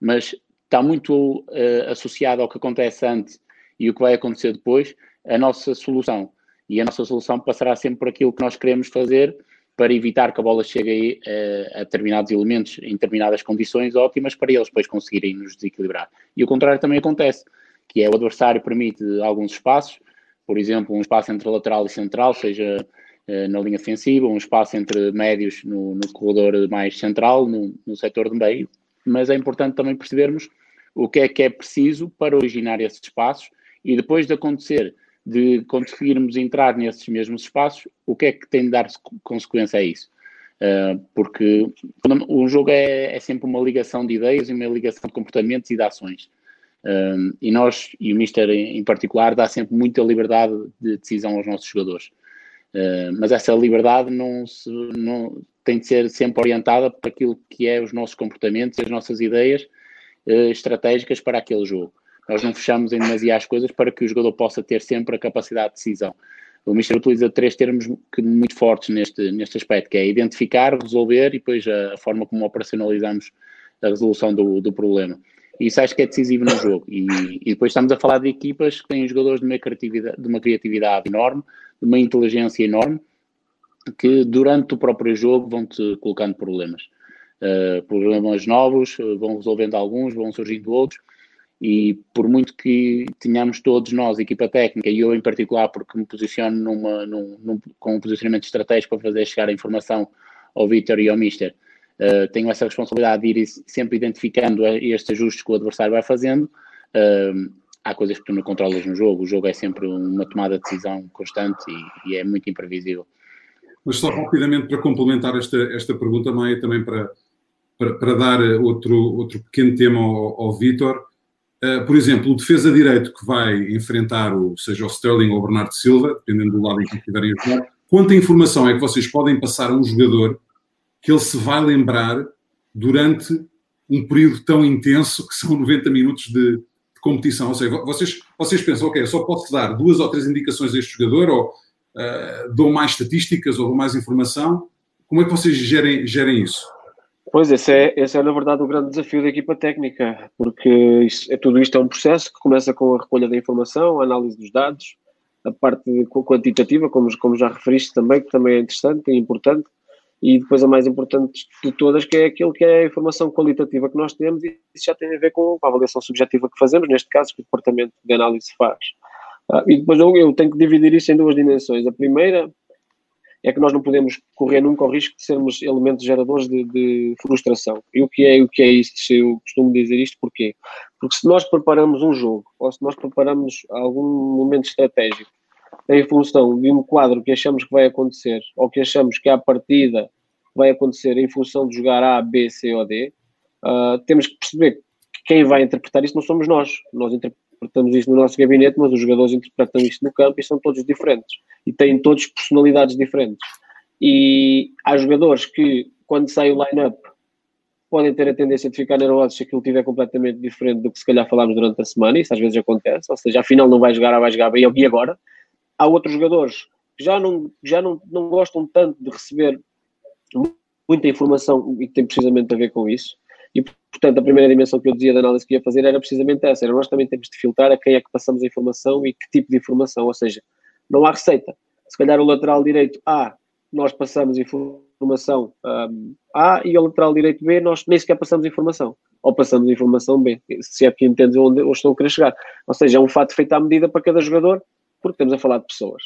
mas está muito uh, associado ao que acontece antes e o que vai acontecer depois, a nossa solução. E a nossa solução passará sempre por aquilo que nós queremos fazer, para evitar que a bola chegue a, a, determinados elementos em determinadas condições ótimas para eles depois conseguirem nos desequilibrar. E o contrário também acontece, que é o adversário permite alguns espaços, por exemplo, um espaço entre lateral e central, seja uh, na linha defensiva, um espaço entre médios no, no corredor mais central, no, no setor de meio, mas é importante também percebermos o que é que é preciso para originar esses espaços e depois de acontecer de conseguirmos entrar nesses mesmos espaços, o que é que tem de dar consequência a isso? Uh, porque o jogo é, é, sempre uma ligação de ideias e uma ligação de comportamentos e de ações. Uh, e nós, e o Mister em particular, dá sempre muita liberdade de decisão aos nossos jogadores. Uh, mas essa liberdade não, se, não tem de ser sempre orientada para aquilo que é os nossos comportamentos e as nossas ideias estratégicas para aquele jogo. Nós não fechamos em demasiado as coisas para que o jogador possa ter sempre a capacidade de decisão. O Mister utiliza três termos muito fortes neste, neste aspecto, que é identificar, resolver e depois a, a forma como operacionalizamos a resolução do, do problema. Isso acho que é decisivo no jogo. E, e, depois estamos a falar de equipas que têm jogadores de uma criatividade, de uma criatividade enorme, de uma inteligência enorme, que durante o próprio jogo vão-te colocando problemas. Uh, problemas novos, vão resolvendo alguns, vão surgindo outros, e por muito que tenhamos todos nós, equipa técnica, e eu em particular, porque me posiciono numa, num, num, com um posicionamento estratégico para fazer chegar a informação ao Vitor e ao Mister. Uh, tenho essa responsabilidade de ir sempre identificando estes ajustes que o adversário vai fazendo. Uh, há coisas que tu não controlas no jogo, o jogo é sempre uma tomada de decisão constante e, e é muito imprevisível. Mas só rapidamente para complementar esta, esta pergunta, Maia, também para, para, para, dar outro, outro pequeno tema ao, ao Vitor. Uh, por exemplo, o defesa direito que vai enfrentar, o, seja o Sterling ou o Bernardo Silva, dependendo do lado em que estiverem a jogar, quanta informação é que vocês podem passar a um jogador que ele se vai lembrar durante um período tão intenso que são 90 minutos de, de competição? Ou seja, vocês, vocês pensam, ok, eu só posso dar duas ou três indicações a este jogador, ou uh, dou mais estatísticas, ou dou mais informação. Como é que vocês gerem, gerem isso? Pois, esse é, esse é na verdade o grande desafio da equipa técnica, porque isso, é, tudo isto é um processo que começa com a recolha da informação, a análise dos dados, a parte quantitativa, como, como já referiste também, que também é interessante e importante, e depois a mais importante de todas, que é aquilo que é a informação qualitativa que nós temos, e isso já tem a ver com a avaliação subjetiva que fazemos, neste caso, que o departamento de análise faz. Uh, e depois eu, eu tenho que dividir isso em duas dimensões. A primeira é que nós não podemos correr nunca o risco de sermos elementos geradores de, de, frustração. E o que é o que é isto? Eu costumo dizer isto porquê? Porque se nós preparamos um jogo, ou se nós preparamos algum momento estratégico em função de um quadro que achamos que vai acontecer, ou que achamos que à partida vai acontecer em função de jogar A, B, C ou D, uh, temos que perceber que quem vai interpretar isso não somos nós. Nós interpretamos isto no nosso gabinete, mas os jogadores interpretam isto no campo e são todos diferentes. E têm todos personalidades diferentes. E há jogadores que, quando sai o line-up, podem ter a tendência de ficar nervosos se aquilo estiver completamente diferente do que se calhar falámos durante a semana, isso às vezes acontece, ou seja, afinal não vai jogar, vai jogar bem, e agora? Há outros jogadores que já não, já não, não gostam tanto de receber muita informação e que tem precisamente a ver com isso, e, portanto, a primeira dimensão que eu dizia da análise que ia fazer era precisamente essa: era nós também temos de filtrar a quem é que passamos a informação e que tipo de informação. Ou seja, não há receita. Se calhar o lateral direito A, nós passamos informação um, A e o lateral direito B, nós nem sequer passamos informação. Ou passamos informação B, se é que entendes onde, onde estou a querer chegar. Ou seja, é um fato feito à medida para cada jogador, porque estamos a falar de pessoas.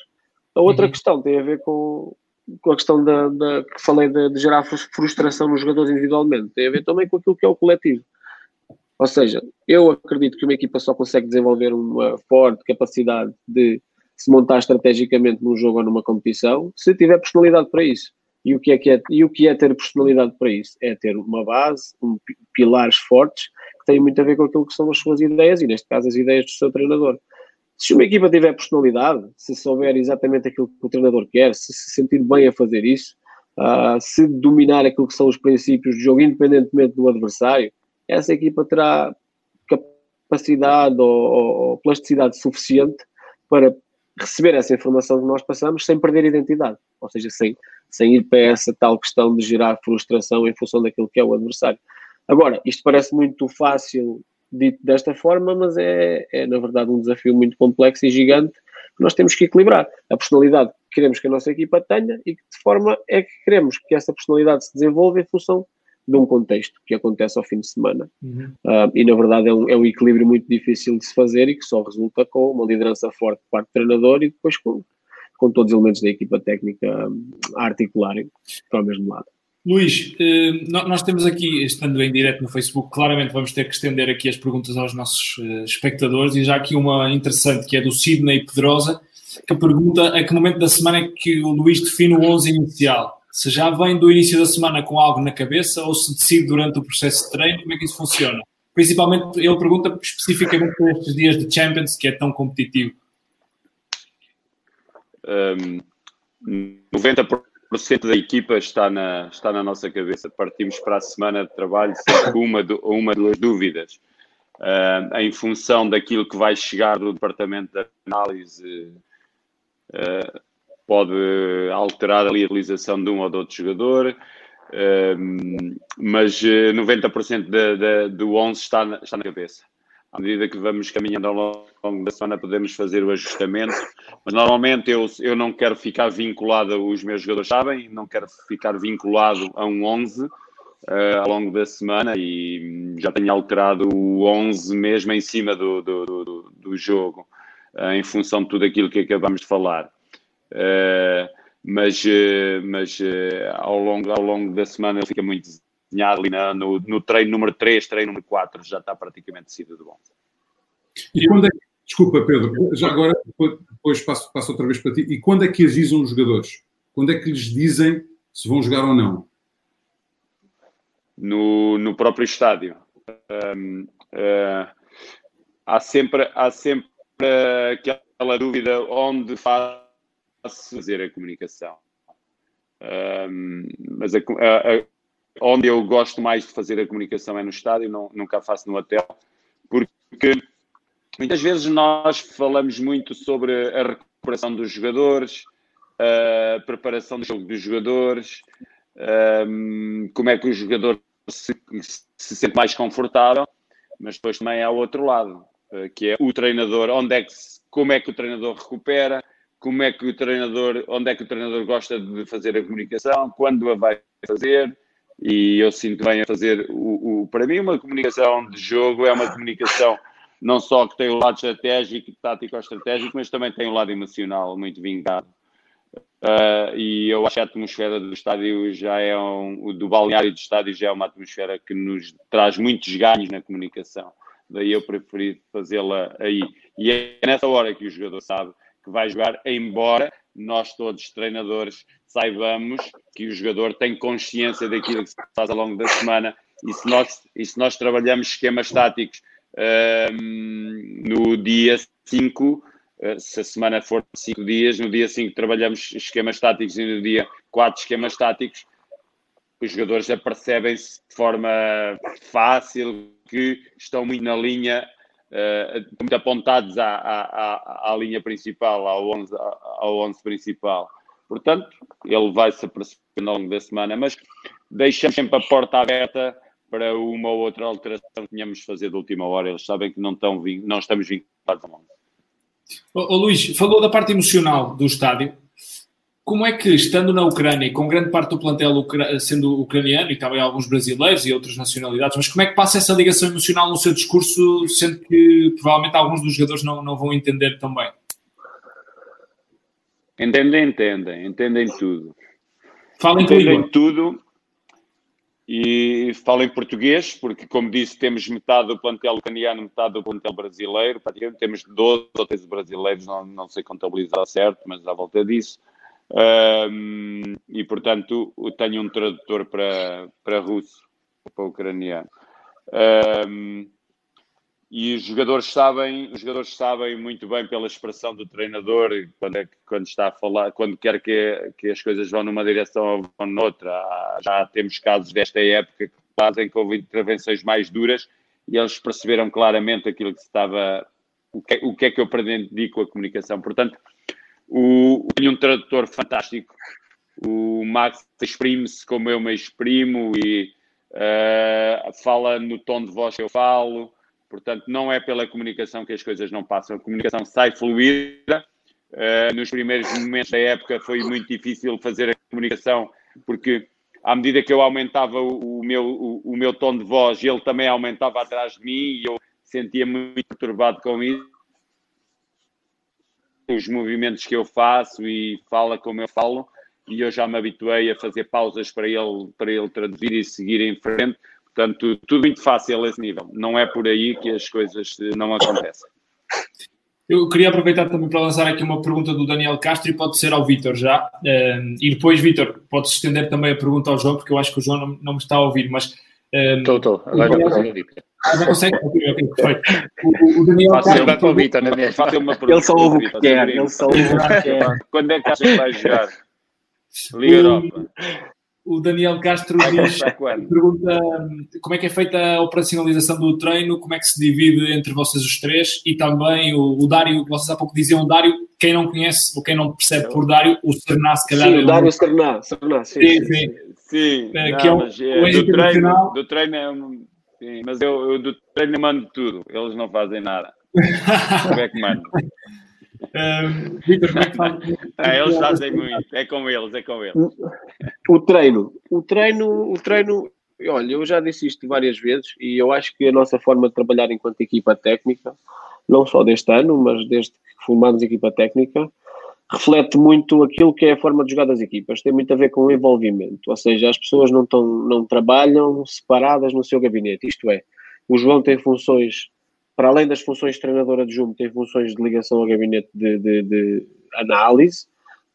A outra uhum. questão tem a ver com, com a questão da, da que falei de, de, gerar frustração nos jogadores individualmente, tem a ver também com aquilo que é o coletivo. Ou seja, eu acredito que uma equipa só consegue desenvolver uma forte capacidade de se montar estrategicamente num jogo ou numa competição se tiver personalidade para isso. E o que é, que é, e o que é ter personalidade para isso? É ter uma base, um, pilares fortes que têm muito a ver com aquilo que são as suas ideias e, neste caso, as ideias do seu treinador. Se uma equipa tiver personalidade, se souber exatamente aquilo que o treinador quer, se se sentir bem a fazer isso, uh, se dominar aquilo que são os princípios de jogo, independentemente do adversário, essa equipa terá capacidade ou, ou plasticidade suficiente para receber essa informação que nós passamos sem perder identidade, ou seja, sem, sem ir para essa tal questão de gerar frustração em função daquilo que é o adversário. Agora, isto parece muito fácil dito desta forma, mas é, é na verdade um desafio muito complexo e gigante que nós temos que equilibrar. A personalidade que queremos que a nossa equipa tenha e que de forma é que queremos que essa personalidade se desenvolva em função de um contexto que acontece ao fim de semana. Uhum. Uh, e na verdade é um, é um equilíbrio muito difícil de se fazer e que só resulta com uma liderança forte por parte do treinador e depois com, com todos os elementos da equipa técnica a articularem para o mesmo lado. Luís, eh, nós temos aqui, estando em direto no Facebook, claramente vamos ter que estender aqui as perguntas aos nossos eh, espectadores e já aqui uma interessante que é do Sidney Pedrosa, que pergunta a que momento da semana é que o Luís define o 11 inicial. Se já vem do início da semana com algo na cabeça ou se decide durante o processo de treino, como é que isso funciona? Principalmente, ele pergunta especificamente por estes dias de Champions, que é tão competitivo. Um, 90% da equipa está na, está na nossa cabeça. Partimos para a semana de trabalho sem uma, uma duas dúvidas. Uh, em função daquilo que vai chegar do departamento de análise, uh, pode alterar ali a realização de um ou de outro jogador, uh, mas 90% de, de, do 11 está na, está na cabeça à medida que vamos caminhando ao longo da semana, podemos fazer o ajustamento. Mas normalmente eu, eu não quero ficar vinculado, os meus jogadores sabem, não quero ficar vinculado a um 11 uh, eh, ao longo da semana e já tenho alterado o 11 mesmo em cima do, do, do, do jogo, uh, em função de tudo aquilo que acabamos de falar. Uh, mas, mas ao, longo, ao longo da semana ele fica muito na, no, no treino número 3, treino número 4, já está praticamente decidido de bom. E quando é, desculpa, Pedro, já agora, depois passo, passo outra vez para ti. E quando é que avisam os jogadores? Quando é que lhes dizem se vão jogar ou não? No, no próprio estádio. Um, uh, há sempre, há sempre aquela dúvida onde faço fazer a comunicação. Um, mas a, a, a, onde eu gosto mais de fazer a comunicação é no estádio, não, nunca faço no hotel, porque muitas vezes nós falamos muito sobre a recuperação dos jogadores, a preparação do jogo dos jogadores, um, como é que o jogador se, se sente mais confortável, mas depois também há o outro lado, eh, que é o treinador, onde é que, como é que o treinador recupera, como é que o treinador, onde é que o treinador gosta de fazer a comunicação, quando a vai fazer, e eu sinto bem a fazer o, o para mim uma comunicação de jogo é uma comunicação não só que tem o lado estratégico, tático ou estratégico, mas também tem o lado emocional muito vingado. Uh, e eu acho que a atmosfera do estádio já é um, do balneário do estádio já é uma atmosfera que nos traz muitos ganhos na comunicação. Daí eu preferi fazê-la aí. E é nessa hora que o jogador sabe que vai jogar, embora nós todos, treinadores, saibamos que o jogador tem consciência daquilo que se faz ao longo da semana e se nós, e se nós trabalhamos esquemas táticos uh, no dia 5, uh, se a semana for 5 dias, no dia 5 trabalhamos esquemas táticos e no dia 4 esquemas táticos, os jogadores apercebem-se de forma fácil que estão muito na linha uh, muito apontados à, à, à, linha principal, ao 11, ao 11 principal. Portanto, ele vai se apercebendo ao longo da semana, mas deixamos sempre a porta aberta para uma ou outra alteração que tenhamos de fazer de última hora. Eles sabem que não, estão, não estamos vinculados ao 11. Ô, Luís, falou da parte emocional do estádio. Como é que, estando na Ucrânia, com grande parte do plantel sendo ucraniano e também alguns brasileiros e outras nacionalidades, mas como é que passa essa ligação emocional no seu discurso, sendo que provavelmente alguns dos jogadores não, não vão entender também? Entendem, entendem, entendem tudo. Falem entendem tudo e falem português, porque, como disse, temos metade do plantel ucraniano, metade do plantel brasileiro. Temos 12 ou 13 brasileiros, não, não sei contabilizar certo, mas à volta disso. Um, e, portanto, tenho um tradutor para, para russo, para ucraniano. Um, e os jogadores sabem, os jogadores sabem muito bem pela expressão do treinador quando, é, quando está a falar, quando quer que, que as coisas vão numa direção ou vão noutra. Já temos casos desta época que fazem houve intervenções mais duras e eles perceberam claramente aquilo que estava, o que, o que é que eu pretendi com a comunicação. Portanto, o, tenho um tradutor fantástico. O Max exprime-se como eu me exprimo e uh, fala no tom de voz que eu falo. Portanto, não é pela comunicação que as coisas não passam. A comunicação sai fluida. Uh, nos primeiros momentos da época foi muito difícil fazer a comunicação, porque à medida que eu aumentava o, o meu, o, o, meu tom de voz, ele também aumentava atrás de mim e eu sentia muito perturbado com isso os movimentos que eu faço e fala como eu falo, e eu já me habituei a fazer pausas para ele, para ele traduzir e seguir em frente. Portanto, tudo muito fácil a esse nível. Não é por aí que as coisas não acontecem. Eu queria aproveitar também para lançar aqui uma pergunta do Daniel Castro e pode ser ao Vitor já. E depois, Vitor, pode estender também a pergunta ao João, porque eu acho que o João não, não me está a ouvir, mas... Estou, estou. Agora já consigo ouvir. Ah, já consegue? Ok, ok, perfeito. O, o Daniel Fácil uma pergunta, não é? Fácil uma pergunta. Ele só ouve o que quer, ele só ouve o que quer. Quando é que achas que vai jogar? Liga Europa. O Daniel Castro diz, pergunta como é que é feita a operacionalização do treino, como é que se divide entre vocês os três e também o, o Dário, vocês há pouco diziam o Dário, quem não conhece ou quem não percebe por Dário, o Serná se calhar. Sim, o Dário Serná, Serná, sim. Sim, sim. sim. É, não, que é um, é, do, treino, do treino é um Sim, mas eu, eu do treino mando tudo, eles não fazem nada. Como é que mando? Um, como é que? Ah, eles fazem muito, é com eles, é com eles. O treino, o treino, o treino, olha, eu já disse isto várias vezes e eu acho que a nossa forma de trabalhar enquanto equipa técnica, não só deste ano, mas desde que formamos equipa técnica, reflete muito aquilo que é a forma de jogar das equipas, tem muito a ver com o envolvimento, ou seja, as pessoas não, tão, não trabalham separadas no seu gabinete, isto é, o João tem funções, para além das funções de treinador adjunto, tem funções de ligação ao gabinete de, de, de análise,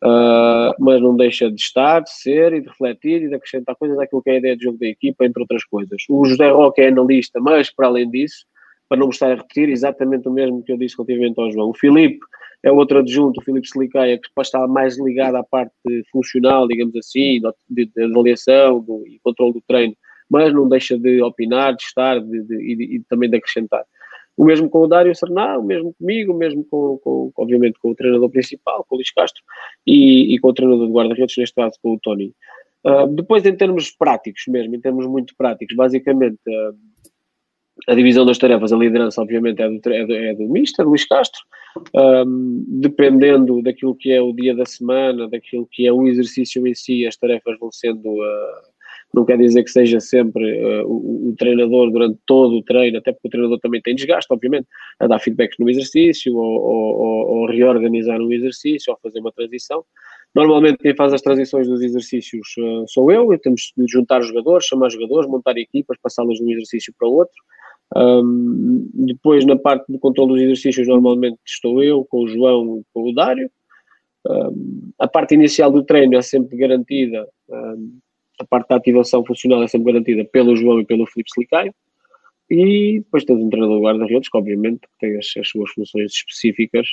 uh, mas não deixa de estar, de ser e de refletir e de acrescentar coisas àquilo que é a ideia de jogo da equipa, entre outras coisas. O José Roque é analista, mas para além disso, para não gostar de repetir, exatamente o mesmo que eu disse relativamente ao João. O Filipe é outro adjunto, o Filipe Selicaia, que está mais ligado à parte funcional, digamos assim, de, de avaliação do, e controle do treino, mas não deixa de opinar, de estar de, de, e, e, também de acrescentar. O mesmo com o Dário Serná, o mesmo comigo, o mesmo com, com, obviamente, com o treinador principal, com o Luís Castro, e, e com o treinador de guarda-redes, neste caso com o Tony. Uh, depois, em termos práticos mesmo, em termos muito práticos, basicamente, uh, a divisão das tarefas, a liderança, obviamente, é do, é do, é do Mister, Luís Castro, um, dependendo daquilo que é o dia da semana, daquilo que é o exercício em si, as tarefas vão sendo. Uh, não quer dizer que seja sempre uh, o, o, treinador durante todo o treino, até porque o treinador também tem desgaste, obviamente, a dar feedbacks no exercício, ou, ou, ou reorganizar um exercício, ou fazer uma transição. Normalmente quem faz as transições dos exercícios uh, sou eu, e temos de juntar os jogadores, chamar os jogadores, montar equipas, passá-las de um exercício para o outro. Um, depois, na parte do controle dos exercícios, normalmente estou eu, com o João e com o Dário. Um, a parte inicial do treino é sempre garantida, um, a parte da ativação funcional é sempre garantida pelo João e pelo Filipe Slicaio. E depois temos um treinador guarda-redes, que obviamente tem as, as, suas funções específicas.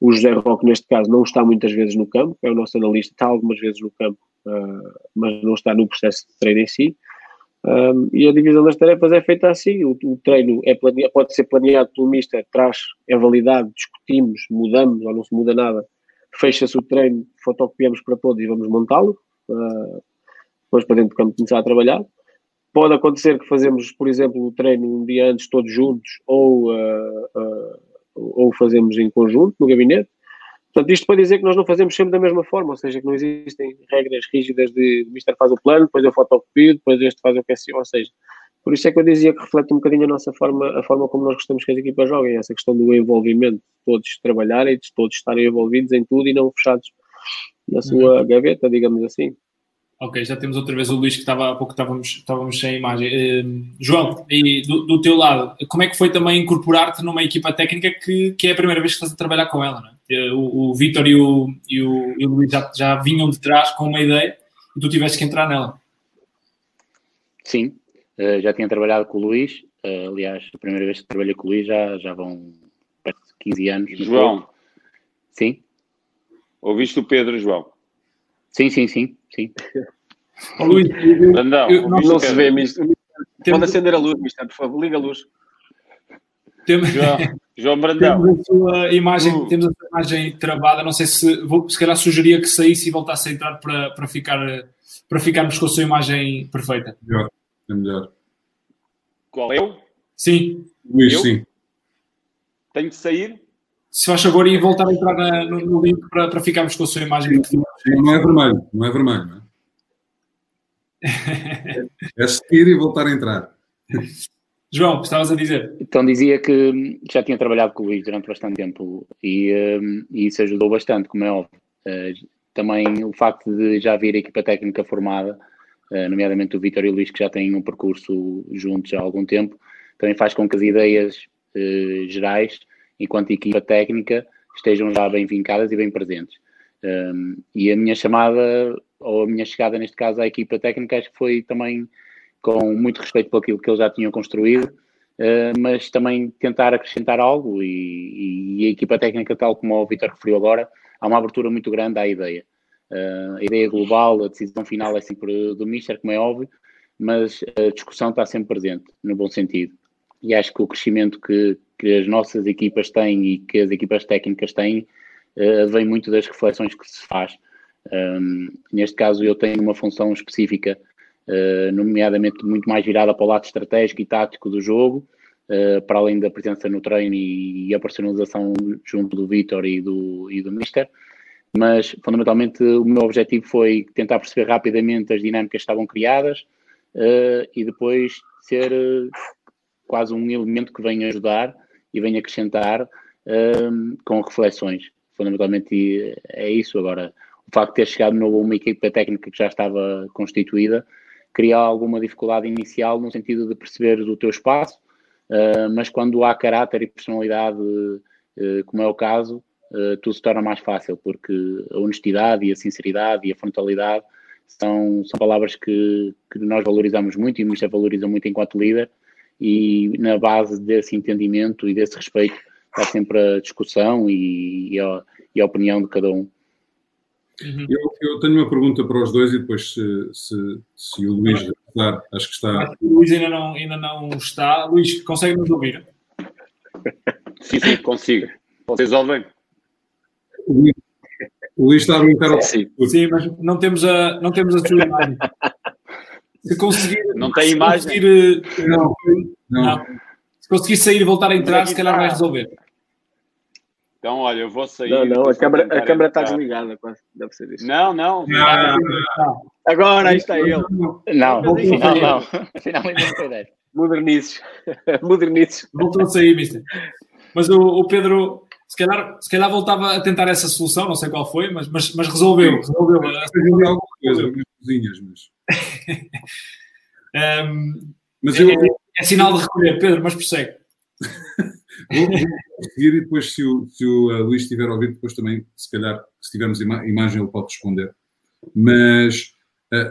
O José Roque, neste caso, não está muitas vezes no campo, é o nosso analista, está algumas vezes no campo, uh, mas não está no processo de treino em si. Um, e a divisão das tarefas é feita assim: o, o treino é planeado, pode ser planeado pelo Mister, traz, é validado, discutimos, mudamos ou não se muda nada, fecha-se o treino, fotocopiamos para todos e vamos montá-lo. Uh, depois para dentro do campo começar a trabalhar. Pode acontecer que fazemos, por exemplo, o treino um dia antes todos juntos ou, uh, uh, ou fazemos em conjunto no gabinete. Portanto, isto para dizer que nós não fazemos sempre da mesma forma, ou seja, que não existem regras rígidas de o Mister faz o plano, depois eu fotocopio, depois este faz o QSO, ou seja, por isso é que eu dizia que reflete um bocadinho a nossa forma, a forma como nós gostamos que as equipas joguem, essa questão do envolvimento, de todos trabalharem, de todos estarem envolvidos em tudo e não fechados na sua uhum. gaveta, digamos assim. Ok, já temos outra vez o Luís que estava há pouco estávamos, estávamos sem imagem. Uh, João, e do, do, teu lado, como é que foi também incorporar-te numa equipa técnica que, que é a primeira vez que estás a trabalhar com ela? É? O, o Vítor e o, e, o, e o Luís já, já vinham de trás com uma ideia e tu tiveste que entrar nela. Sim, uh, já tinha trabalhado com o Luís. Uh, aliás, a primeira vez que trabalhei com o Luís já, já vão perto de 15 anos. João. Sim. Ouviste o Pedro, João? Sim, sim, sim. sim. Luís, não, não se vê, mister. Pode acender a luz, mister, por favor, liga a luz. Temos, João, João Brandão. Temos a sua imagem, uh. temos a sua imagem travada. Não sei se vou se calhar sugeria que saísse e voltasse a entrar para, para, ficar, para ficarmos com a sua imagem perfeita. Melhor, é melhor. Qual eu? Sim. Luís, eu? sim. Tenho que sair? se faz favor, e voltar a entrar na, no, no, link para, para ficarmos com a sua imagem. Não é vermelho, não é vermelho, não é? é seguir e voltar a entrar. João, estavas a dizer? Então dizia que já tinha trabalhado com o Luís durante bastante tempo e, um, e isso ajudou bastante, como é óbvio. Uh, também o facto de já vir a equipa técnica formada, uh, nomeadamente o Vitor e o Luís, que já têm um percurso juntos há algum tempo, também faz com que as ideias uh, gerais enquanto equipa técnica, estejam já bem vincadas e bem presentes. Um, e a minha chamada, ou a minha chegada neste caso à equipa técnica, acho que foi também com muito respeito por aquilo que eles já tinham construído, uh, mas também tentar acrescentar algo. E, e, a equipa técnica, tal como o Vitor referiu agora, há uma abertura muito grande à ideia. Uh, a ideia global, a decisão final é sempre do Mister, como é óbvio, mas a discussão está sempre presente, no bom sentido. E acho que o crescimento que, que as nossas equipas têm e que as equipas técnicas têm uh, vem muito das reflexões que se faz. Um, neste caso, eu tenho uma função específica, uh, nomeadamente muito mais virada para o lado estratégico e tático do jogo, uh, para além da presença no treino e, e a personalização junto do Vitor e do, e do Mister. Mas, fundamentalmente, o meu objetivo foi tentar perceber rapidamente as dinâmicas que estavam criadas uh, e depois ser quase um elemento que vem ajudar e vem acrescentar com reflexões. fundamentalmente é isso. Agora, o facto de ter chegado a uma equipa técnica que já estava constituída cria alguma dificuldade inicial no sentido de perceber o teu espaço, uh, mas quando há caráter e personalidade, uh, como é o caso, uh, tudo se torna mais fácil, porque a honestidade e a sinceridade e a frontalidade são, são palavras que, que nós valorizamos muito e o Mister valoriza muito enquanto líder e na base desse entendimento e desse respeito está sempre a discussão e, e, a, e a opinião de cada um. Uhum. Eu, eu, tenho uma pergunta para os dois e depois se, se, se o Luís dar, acho que está. o Luís ainda não, ainda não está. Luís, consegue nos ouvir? Sim, sim, consigo. Vocês ouvem? O Luís, está a brincar ao sim, sim, mas não temos a, não temos a sua imagem. Se conseguir. Não tem imagem? Conseguir, não, não. não. Se conseguir sair e voltar a entrar, se calhar vai resolver. Então, olha, eu vou sair. Não, não, a câmera, a câmera está desligada, deve ser isso. Não, não. não, não. Agora, aí está ele. Não, não, não. Afinal, ainda Modernices. Modernices. Voltou a sair, mister. Mas o, o, Pedro, se calhar, se calhar voltava a tentar essa solução, não sei qual foi, mas, mas, mas resolveu. Resolveu. resolveu alguma coisa, algumas mas. um, mas eu... é, é sinal de recolher, Pedro, mas prossegue. Vou, vou seguir e depois, se o, se o uh, Luís estiver a ouvir, depois também, se calhar, se tivermos ima imagem, ele pode responder. Mas, uh,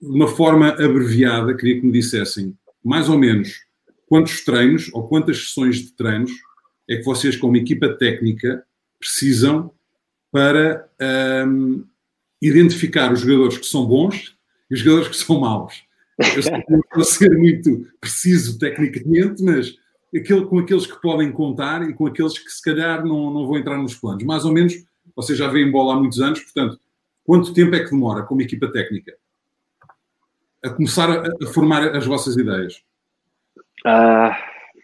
de uma forma abreviada, queria que me dissessem, mais ou menos, quantos treinos ou quantas sessões de treinos é que vocês, como equipa técnica, precisam para um, identificar os jogadores que são bons e os jogadores que são maus. Eu sei que não estou a ser muito preciso tecnicamente, mas aquele, com aqueles que podem contar e com aqueles que se calhar não, não vão entrar nos planos. Mais ou menos, vocês já veem bola há muitos anos, portanto, quanto tempo é que demora como equipa técnica a começar a, a formar as vossas ideias? Uh,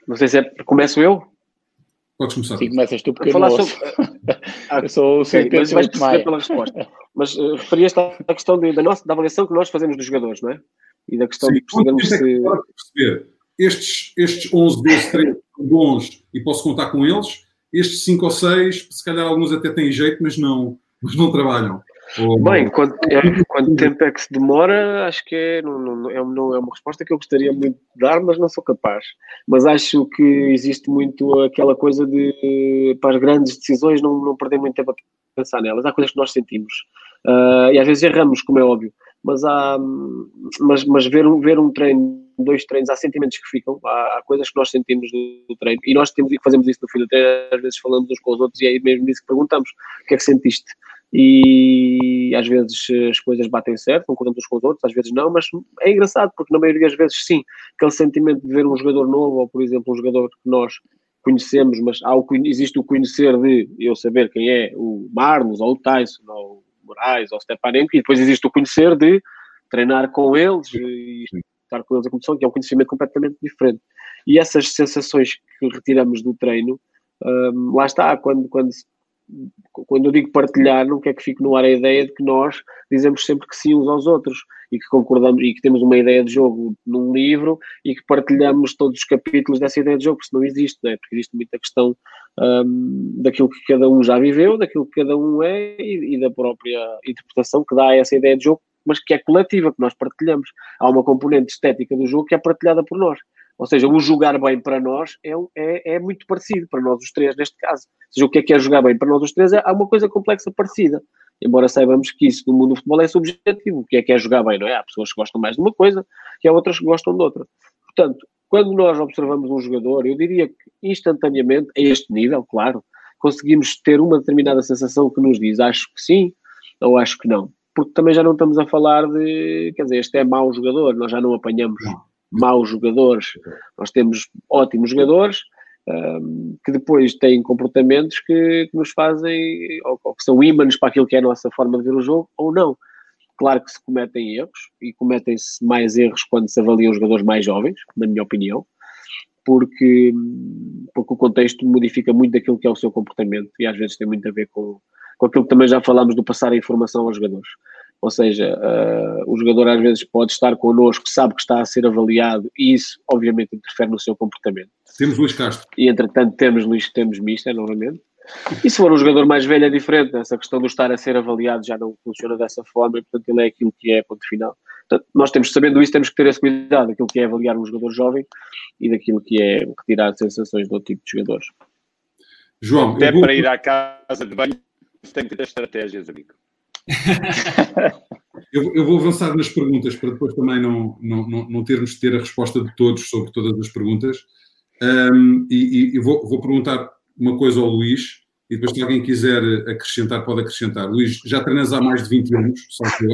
não sei se é. Começo eu? Podes começar. Sim, começas tu porque falar sobre... eu sou o okay, mas vais perceber pela resposta. Mas uh, referias-te à questão de, da, nossa, da avaliação que nós fazemos dos jogadores, não é? E da questão Sim, de percebermos é se... perceber estes, estes 11, 12, 13 são bons e posso contar com eles. Estes 5 ou 6, se calhar alguns até têm jeito, mas não, mas não trabalham. Bem, quanto, é, quanto tempo é que se demora, acho que é, não, não, é, não é uma resposta que eu gostaria muito de dar, mas não sou capaz. Mas acho que existe muito aquela coisa de, para as grandes decisões, não, não perder muito tempo a pensar nelas. Há coisas que nós sentimos. Uh, e às vezes erramos, como é óbvio. Mas, há, mas, mas ver, um, ver um treino dois treinos, há sentimentos que ficam, há, há coisas que nós sentimos do, treino. E nós temos e fazemos isso no fim do treino, às vezes falamos uns com os outros e aí mesmo disso que perguntamos. O que é que sentiste? E às vezes as coisas batem certo, concordamos uns com os outros, às vezes não, mas é engraçado porque na maioria das vezes sim, aquele sentimento de ver um jogador novo ou por exemplo um jogador que nós conhecemos, mas há o, existe o conhecer de eu saber quem é o Marlos ou o Tyson ou Moraes ou Stepanenko e depois existe o conhecer de treinar com eles e estar com eles a competição, que é um conhecimento completamente diferente. E essas sensações que retiramos do treino, um, lá está, quando, quando, quando eu digo partilhar, não quer que fique no ar a ideia de que nós dizemos sempre que sim uns aos outros e que concordamos e que temos uma ideia de jogo num livro e que partilhamos todos os capítulos dessa ideia de jogo, porque isso não existe, não é? porque existe muita questão um, daquilo que cada um já viveu, daquilo que cada um é e, e da própria interpretação que dá a essa ideia de jogo mas que é coletiva, que nós partilhamos. Há uma componente estética do jogo que é partilhada por nós. Ou seja, o jogar bem para nós é, é, é, muito parecido, para nós os três neste caso. Ou seja, o que é que é jogar bem para nós os três é, uma coisa complexa parecida. Embora saibamos que isso no mundo do futebol é subjetivo. O que é que é jogar bem, não é? Há pessoas que gostam mais de uma coisa e há outras que gostam de outra. Portanto, quando nós observamos um jogador, eu diria que instantaneamente, a este nível, claro, conseguimos ter uma determinada sensação que nos diz acho que sim ou acho que não porque também já não estamos a falar de, quer dizer, este é mau jogador, nós já não apanhamos. Maus jogadores, nós temos ótimos jogadores um, que depois têm comportamentos que, que nos fazem, ou, ou, que são ímãs para aquilo que é a nossa forma de ver o jogo, ou não. Claro que se cometem erros, e cometem-se mais erros quando se avaliam jogadores mais jovens, na minha opinião, porque, porque o contexto modifica muito aquilo que é o seu comportamento, e às vezes tem muito a ver com, com aquilo que também já falámos do passar a informação aos jogadores. Ou seja, uh, o jogador às vezes pode estar connosco, sabe que está a ser avaliado e isso obviamente interfere no seu comportamento. Temos Luís Castro. E entretanto temos Luís, temos Mister novamente. E se for um jogador mais velho é diferente, essa questão do estar a ser avaliado já não funciona dessa forma e portanto ele é aquilo que é, ponto final. Portanto, nós temos, sabendo isso, temos que ter esse cuidado daquilo que é avaliar um jogador jovem e daquilo que é retirar sensações do outro tipo de jogadores. João, até vou... para ir à casa de banho tem que ter estratégias, amigo. eu, eu, vou avançar nas perguntas para depois também não, não, não, não termos de ter a resposta de todos sobre todas as perguntas. Um, e, e vou, vou, perguntar uma coisa ao Luís, e depois se alguém quiser acrescentar, pode acrescentar. Luís, já treinas há mais de 20 anos, só que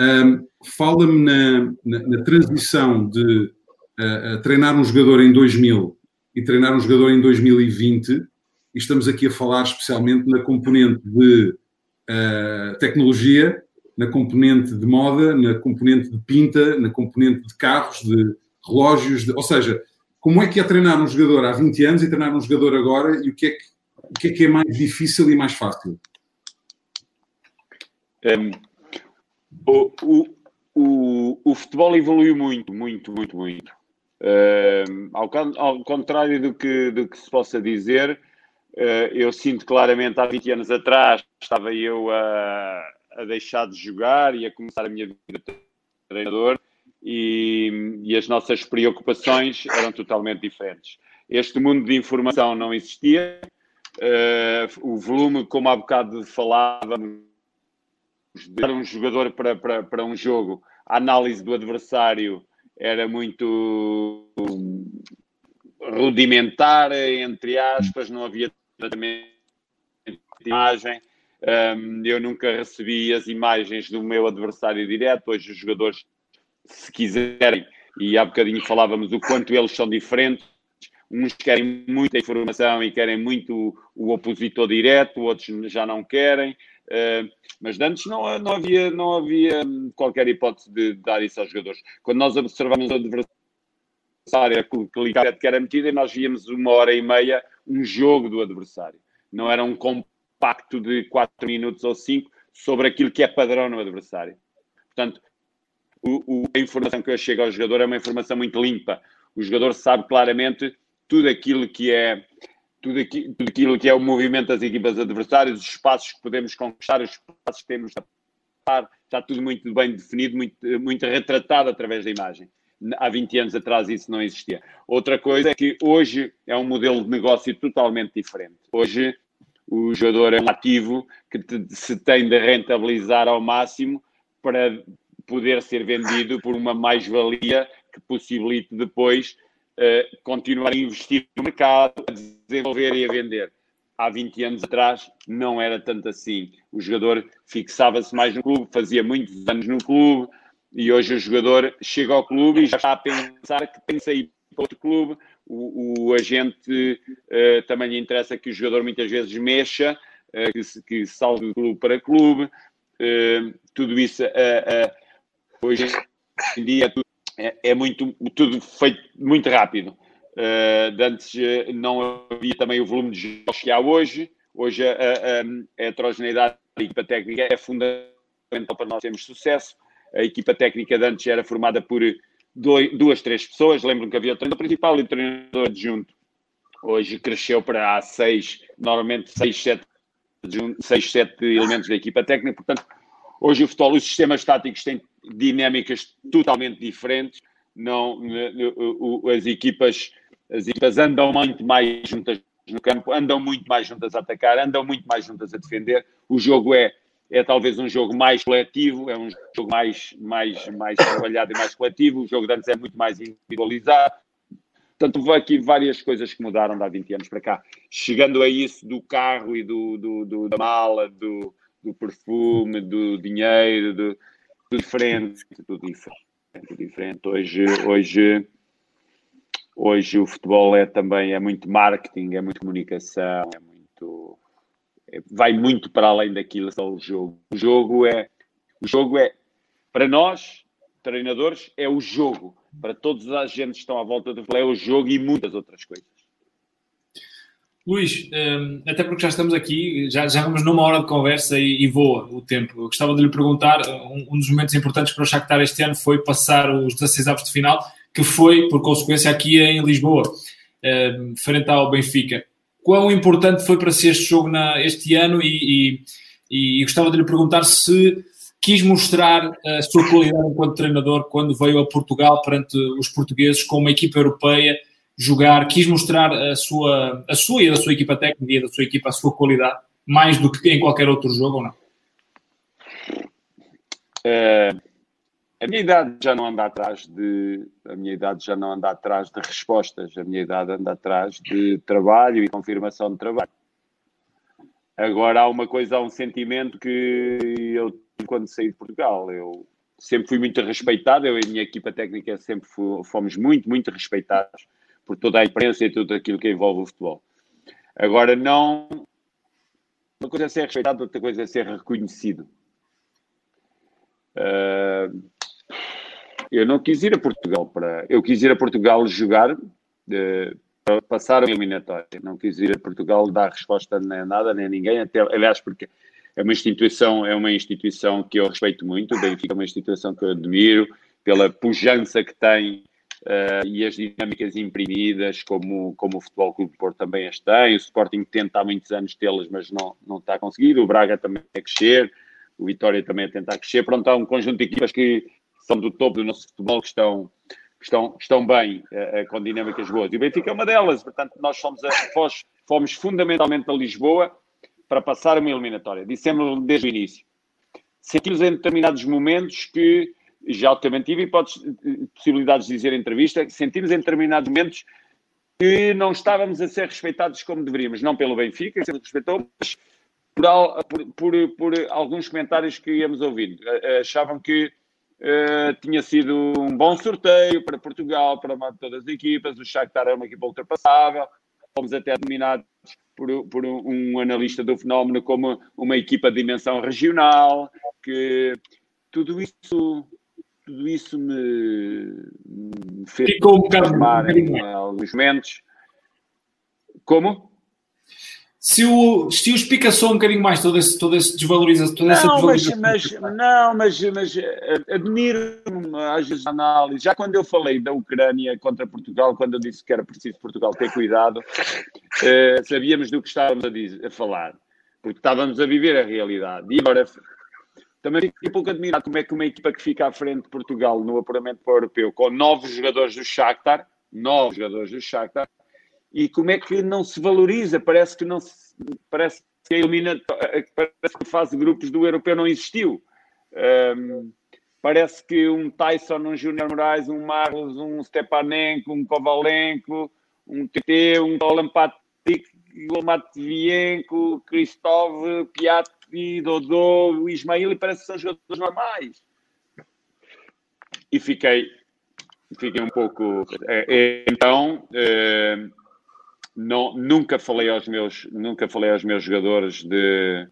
um, Fala-me na, na, na, transição de uh, treinar um jogador em 2000 e treinar um jogador em 2020, e estamos aqui a falar especialmente na componente de uh, tecnologia, na componente de moda, na componente de pinta, na componente de carros, de relógios, de, ou seja, como é que é treinar um jogador há 20 anos e treinar um jogador agora e o que é que, o que, é, que é mais difícil e mais fácil? Um, o, o, o, o, futebol evoluiu muito, muito, muito, muito. Um, ao, ao, contrário do que, do que se possa dizer, eu sinto claramente há 20 anos atrás estava eu a, a deixar de jogar e a começar a minha vida de treinador e, e, as nossas preocupações eram totalmente diferentes. Este mundo de informação não existia, uh, o volume, como há bocado falávamos, de um jogador para, para, para um jogo, a análise do adversário era muito rudimentar, entre aspas, não havia de imagem. Um, eu nunca recebi as imagens do meu adversário direto. Hoje, os jogadores se quiserem, e há bocadinho falávamos o quanto eles são diferentes, uns querem muita informação e querem muito o opositor direto, outros já não querem. Uh, mas antes não, não, havia, não havia qualquer hipótese de dar isso aos jogadores. Quando nós observamos o adversário, a que era metida, nós víamos uma hora e meia um jogo do adversário. Não era um compacto de 4 minutos ou 5 sobre aquilo que é padrão no adversário. Portanto, o, o, a informação que eu chego ao jogador é uma informação muito limpa. O jogador sabe claramente tudo aquilo que é tudo, aqui, tudo aquilo que é o movimento das equipas adversárias, os espaços que podemos conquistar, os espaços que temos a passar, está tudo muito bem definido, muito, muito retratado através da imagem. Há 20 anos atrás isso não existia. Outra coisa é que hoje é um modelo de negócio totalmente diferente. Hoje o jogador é um ativo que se tem de rentabilizar ao máximo para poder ser vendido por uma mais-valia que possibilite depois uh, continuar a investir no mercado, a desenvolver e a vender. Há 20 anos atrás não era tanto assim. O jogador fixava-se mais no clube, fazia muitos anos no clube e hoje o jogador chega ao clube e já está a pensar que tem que sair para outro clube. O, o agente uh, também lhe interessa que o jogador muitas vezes mexa, uh, que, que salve do clube para clube. Uh, tudo isso Hoje em dia é, é muito, tudo feito muito rápido. Antes não havia também o volume de jogos que há hoje. Hoje a, a, a heterogeneidade da equipa técnica é fundamental para nós termos sucesso. A equipa técnica de antes era formada por dois, duas, três pessoas. Lembro que havia o treinador principal e o treinador adjunto. Hoje cresceu para há seis, normalmente seis, sete, seis, sete elementos da equipa técnica. Portanto, hoje o futebol, os sistemas táticos têm dinâmicas totalmente diferentes. Não, as equipas, as equipas andam muito mais juntas no campo, andam muito mais juntas a atacar, andam muito mais juntas a defender. O jogo é, é talvez um jogo mais coletivo, é um jogo mais, mais, mais trabalhado e mais coletivo. O jogo de antes é muito mais individualizado. Portanto, houve aqui várias coisas que mudaram de há 20 anos para cá. Chegando a isso do carro e do, do, do da mala, do, do perfume, do dinheiro, do, tudo diferente, tudo diferente, tudo diferente. Hoje, hoje, hoje o futebol é também é muito marketing, é muito comunicação, é muito vai muito para além daquilo só o jogo. O jogo é o jogo é para nós treinadores é o jogo. Para todos os agentes que estão à volta do futebol é o jogo e muitas outras coisas. Luís, um, até porque já estamos aqui, já, já vamos numa hora de conversa e, e voa o tempo. Eu gostava de lhe perguntar, um, um, dos momentos importantes para o Shakhtar este ano foi passar os 16 avos de final, que foi, por consequência, aqui em Lisboa, um, frente ao Benfica. Quão importante foi para si este jogo na, este ano e, e, e gostava de lhe perguntar se quis mostrar a sua qualidade enquanto treinador quando veio a Portugal perante os portugueses com uma equipa europeia jogar, quis mostrar a sua, a sua e da sua equipa técnica e da sua equipa a sua qualidade mais do que em qualquer outro jogo ou não? É, a minha idade já não anda atrás de a minha idade já não anda atrás de respostas, a minha idade anda atrás de trabalho e confirmação de trabalho. Agora há uma coisa, há um sentimento que eu quando saí de Portugal, eu sempre fui muito respeitado, eu e a minha equipa técnica sempre fomos muito, muito respeitados por toda a imprensa e tudo aquilo que envolve o futebol. Agora não uma coisa é ser respeitado, outra coisa é ser reconhecido. Uh, eu não quis ir a Portugal para. Eu quis ir a Portugal jogar uh, para passar a eliminatória. Não quis ir a Portugal dar resposta nem a nada, nem a ninguém. Até, aliás, porque é uma instituição, é uma instituição que eu respeito muito. O Benfica é uma instituição que eu admiro pela pujança que tem uh, e as dinâmicas imprimidas, como, como o Futebol Clube de Porto também as tem. O Sporting tenta há muitos anos tê-las, mas não, não está a conseguir. O Braga também a crescer. O Vitória também a tentar crescer. Pronto, há um conjunto de equipas que são do topo do nosso futebol, que estão, que estão, estão bem, uh, com dinâmicas boas. E o Benfica é uma delas, portanto, nós fomos, a, fomos, fomos fundamentalmente a Lisboa para passar uma eliminatória. Dissemos desde o início. Sentimos em determinados momentos que, já também tive possibilidades de dizer em entrevista, sentimos em determinados momentos que não estávamos a ser respeitados como deveríamos, não pelo Benfica, que se respeitou, mas por, por, por, por, alguns comentários que íamos ouvindo. Achavam que Uh, tinha sido um bom sorteio para Portugal, para todas as equipas. O Shakhtar era uma equipa ultrapassável. Fomos até dominados por, por um analista do fenómeno como uma equipa de dimensão regional. Que tudo isso, tudo isso me, me fez Ficou um bocado em alguns momentos. Como? Se o, se o explica só um bocadinho mais todo esse, todo esse desvalorização, toda essa não, mas, mas, não, mas, mas eh, admiro às vezes a análise. Já quando eu falei da Ucrânia contra Portugal, quando eu disse que era preciso Portugal ter cuidado, eh, sabíamos do que estávamos a, dizer, a falar, porque estávamos a viver a realidade. E agora também fico um pouco admirado como é que uma equipa que fica à frente de Portugal no apuramento para o europeu, com nove jogadores do Shakhtar, nove jogadores do Shakhtar, e como é que não se valoriza? Parece que não se, parece que a elimina, parece que a fase de grupos do europeu não existiu. Um, parece que um Tyson, um Júnior Moraes, um Marlos, um Stepanenko, um Kovalenko, um TT, um Olampatik, Matvienko, Kristov, Piatti, Dodô, o Ismail, e parece que são jogadores normais. E fiquei, fiquei um pouco. É, então, é, não, nunca falei aos meus nunca falei aos meus jogadores de,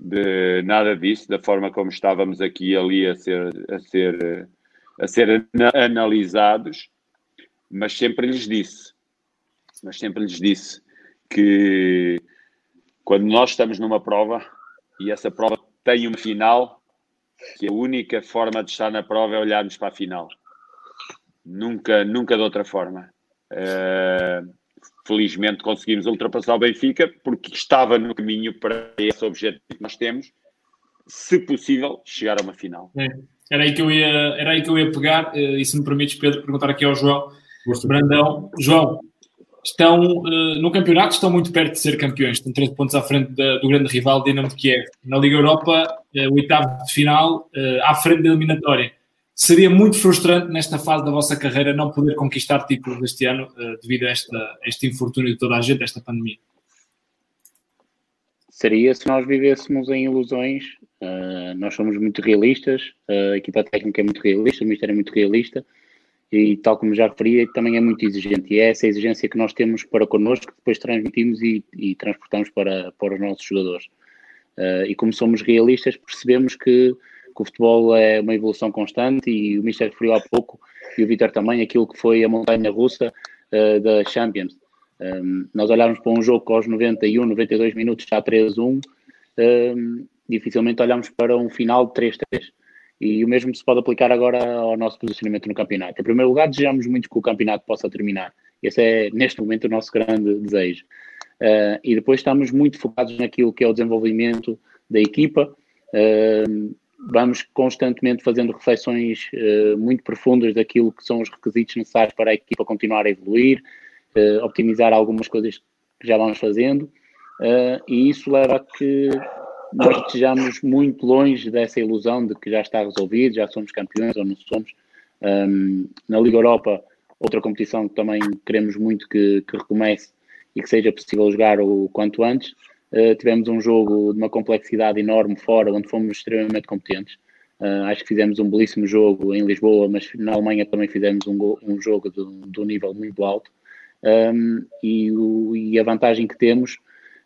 de nada disso da forma como estávamos aqui ali a ser a ser a ser analisados mas sempre lhes disse mas sempre lhes disse que quando nós estamos numa prova e essa prova tem uma final que a única forma de estar na prova é olharmos para a final. Nunca nunca de outra forma. Uh, felizmente conseguimos ultrapassar o Benfica, porque estava no caminho para esse objetivo que nós temos, se possível, chegar a uma final. É, era, aí que eu ia, era aí que eu ia pegar, eh, e se me permites, Pedro, perguntar aqui ao João Brandão. João, estão uh, no campeonato, estão muito perto de ser campeões, estão 13 pontos à frente da, do grande rival Dinamo de Kiev. Na Liga Europa, uh, oitavo de final, à frente da eliminatória seria muito frustrante nesta fase da vossa carreira não poder conquistar títulos este ano uh, devido a, esta, a este infortúnio de toda a gente, esta pandemia. Seria se nós vivêssemos em ilusões. Uh, nós somos muito realistas, a equipa técnica é muito realista, o Ministério é muito realista e, tal como já referi, também é muito exigente. E é essa exigência que nós temos para connosco que depois transmitimos e, e transportamos para, para os nossos jogadores. Uh, e como somos realistas, percebemos que que o futebol é uma evolução constante e o Mister referiu há pouco, e o Vitor também, aquilo que foi a montanha russa uh, da Champions. Um, nós olharmos para um jogo com aos 91, 92 minutos já 3-1, um, dificilmente olhamos para um final de 3-3. E o mesmo se pode aplicar agora ao nosso posicionamento no campeonato. Em primeiro lugar, desejamos muito que o campeonato possa terminar. Esse é, neste momento, o nosso grande desejo. Uh, e depois estamos muito focados naquilo que é o desenvolvimento da equipa. Uh, vamos constantemente fazendo reflexões uh, muito profundas daquilo que são os requisitos necessários para a equipa continuar a evoluir, optimizar algumas coisas que já vamos fazendo. e isso leva a que nós estejamos muito longe dessa ilusão de que já está resolvido, já somos campeões ou não somos. Um, na Liga Europa, outra competição que também queremos muito que, que recomece e que seja possível jogar o quanto antes. Uh, tivemos um jogo de uma complexidade enorme fora, onde fomos extremamente competentes. Uh, acho que fizemos um belíssimo jogo em Lisboa, mas na Alemanha também fizemos um, um jogo de, de, um nível muito alto. Um, e, o, e, a vantagem que temos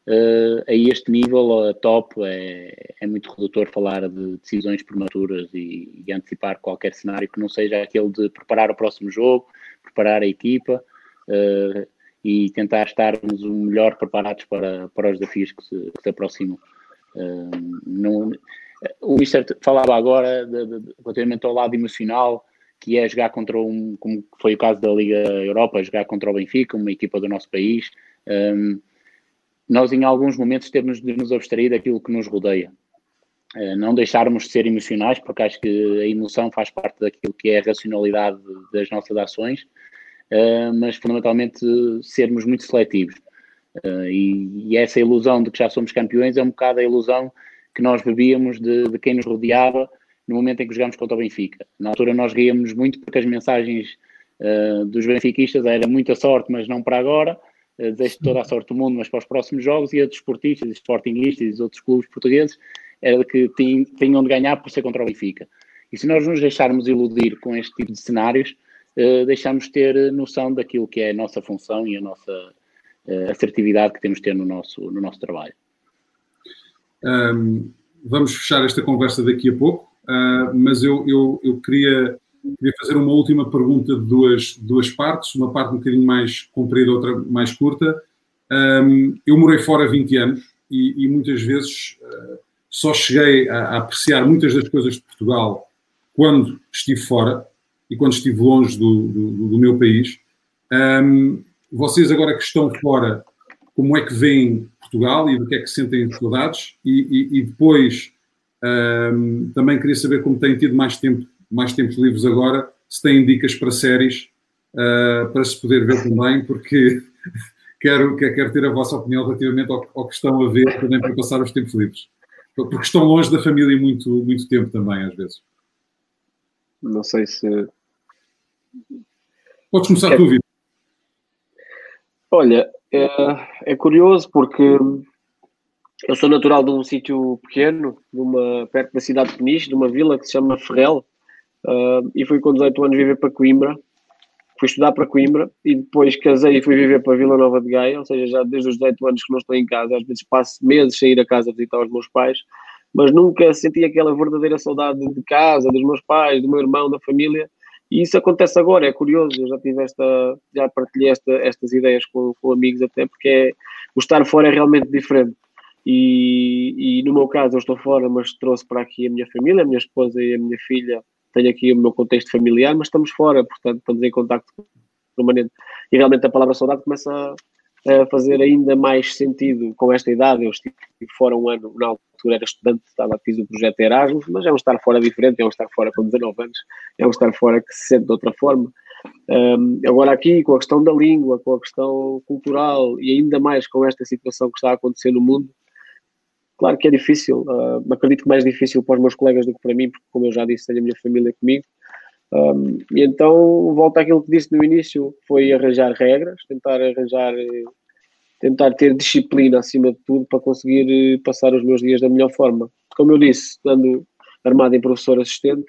uh, a este nível, a top, é, é, muito redutor falar de decisões prematuras e, e, antecipar qualquer cenário que não seja aquele de preparar o próximo jogo, preparar a equipa. Uh, e tentar estarmos o melhor preparados para, para os desafios que se, que se aproximam. Não, o Mister falava agora de, de, relativamente ao lado emocional, que é jogar contra um, como foi o caso da Liga Europa, jogar contra o Benfica, uma equipa do nosso país. Um, nós, em alguns momentos, temos de nos abstrair daquilo que nos rodeia. Uh, não deixarmos de ser emocionais, porque acho que a emoção faz parte daquilo que é a racionalidade das nossas ações mas fundamentalmente sermos muito seletivos. Uh, e, e, essa ilusão de que já somos campeões é um bocado a ilusão que nós bebíamos de, de quem nos rodeava no momento em que jogámos contra o Benfica. Na altura nós ríamos muito porque as mensagens uh, dos benfiquistas era muita sorte, mas não para agora, uh, desejo toda a sorte do mundo, mas para os próximos jogos, e a dos esportistas, sportingistas e outros clubes portugueses era que tinham de ganhar por ser contra o Benfica. E se nós nos deixarmos iludir com este tipo de cenários, uh, deixamos ter noção daquilo que é a nossa função e a nossa uh, assertividade que temos de ter no nosso, no nosso trabalho. Um, vamos fechar esta conversa daqui a pouco, uh, mas eu, eu, eu queria, queria, fazer uma última pergunta de duas, duas partes, uma parte um bocadinho mais comprida, outra mais curta. Um, eu morei fora 20 anos e, e muitas vezes uh, só cheguei a, a, apreciar muitas das coisas de Portugal quando estive fora e quando estive longe do, do, do meu país. Um, vocês agora que estão fora, como é que veem Portugal e do que é que sentem saudades? E, e, e depois um, também queria saber como têm tido mais tempo, mais tempos livres agora, se têm dicas para séries uh, para se poder ver também, porque quero, quero ter a vossa opinião relativamente ao, ao, que estão a ver também para passar os tempos livres. Porque estão longe da família muito, muito tempo também, às vezes. Não sei se. Podes começar é... tu, Vitor. Olha, é, é, curioso porque eu sou natural de um sítio pequeno, numa, perto da cidade de Peniche, de uma vila que se chama Ferrel, uh, e fui com 18 anos viver para Coimbra. Fui estudar para Coimbra e depois casei e fui viver para Vila Nova de Gaia, ou seja, já desde os 18 anos que não estou em casa, às vezes passo meses sem ir a casa visitar os meus pais, mas nunca senti aquela verdadeira saudade de casa, dos meus pais, do meu irmão, da família. E isso acontece agora, é curioso. Eu já tive esta, já partilhei esta, estas ideias com, com amigos, até porque é, o estar fora é realmente diferente. E, e, no meu caso, eu estou fora, mas trouxe para aqui a minha família, a minha esposa e a minha filha. Tenho aqui o meu contexto familiar, mas estamos fora, portanto, estamos em contato permanente. E realmente a palavra saudade começa a, a fazer ainda mais sentido com esta idade. Eu estive fora um ano, na altura era estudante, estava, fiz o projeto Erasmus, mas é um estar fora diferente, é um estar fora com 19 anos, é um estar fora que se sente de outra forma. Um, agora aqui, com a questão da língua, com a questão cultural e ainda mais com esta situação que está a acontecer no mundo, claro que é difícil, uh, acredito que mais difícil para os meus colegas do que para mim, porque como eu já disse, tenho a minha família comigo, um, e então, volta àquilo que disse no início, foi arranjar regras, tentar arranjar, tentar ter disciplina acima de tudo para conseguir eh, passar os meus dias da melhor forma. Como eu disse, estando armado em professor assistente,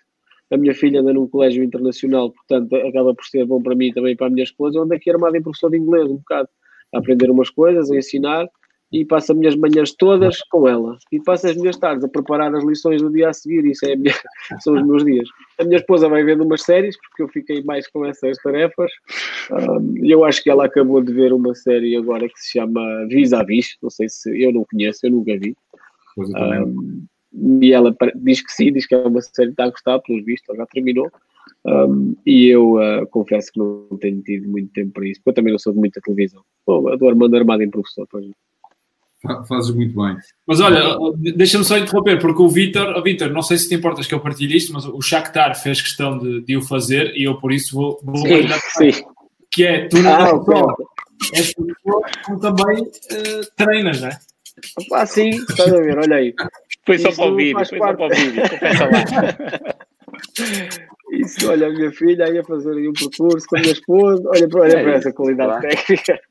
a minha filha anda num colégio internacional, portanto acaba por ser bom para mim também para a minha esposa, onde aqui armado em professor de inglês um bocado, a aprender umas coisas, a ensinar, e passo as minhas manhãs todas com ela e passo as minhas tardes a preparar as lições do dia a seguir. Isso é minha, são os meus dias. A minha esposa vai vendo umas séries porque eu fiquei mais com essas tarefas. E eu acho que ela acabou de ver uma série agora que se chama Vis a Vis. Não sei se eu não conheço, eu nunca vi. Um, e ela diz que sim, diz que é uma série que está a gostar, pelos vistos, ela já terminou. Um, e eu uh, confesso que não tenho tido muito tempo para isso, porque eu também não sou de muita televisão. Bom, a do Armando Armado em professor, pois. Fazes muito bem. Mas olha, deixa-me só interromper, porque o Vitor, Vitor, não sei se te importas que eu partilhe isto, mas o Shakhtar fez questão de, de o fazer e eu por isso vou, vou sim, sim. que é tu não ah, é és como também uh, treinas, não é? Ah, sim, estás a ver, olha aí. Foi só para o vídeo, foi só para o vídeo, confessa lá. Isso, olha, a minha filha ia fazer aí um percurso com a minha esposa. Olha, olha é para essa qualidade técnica.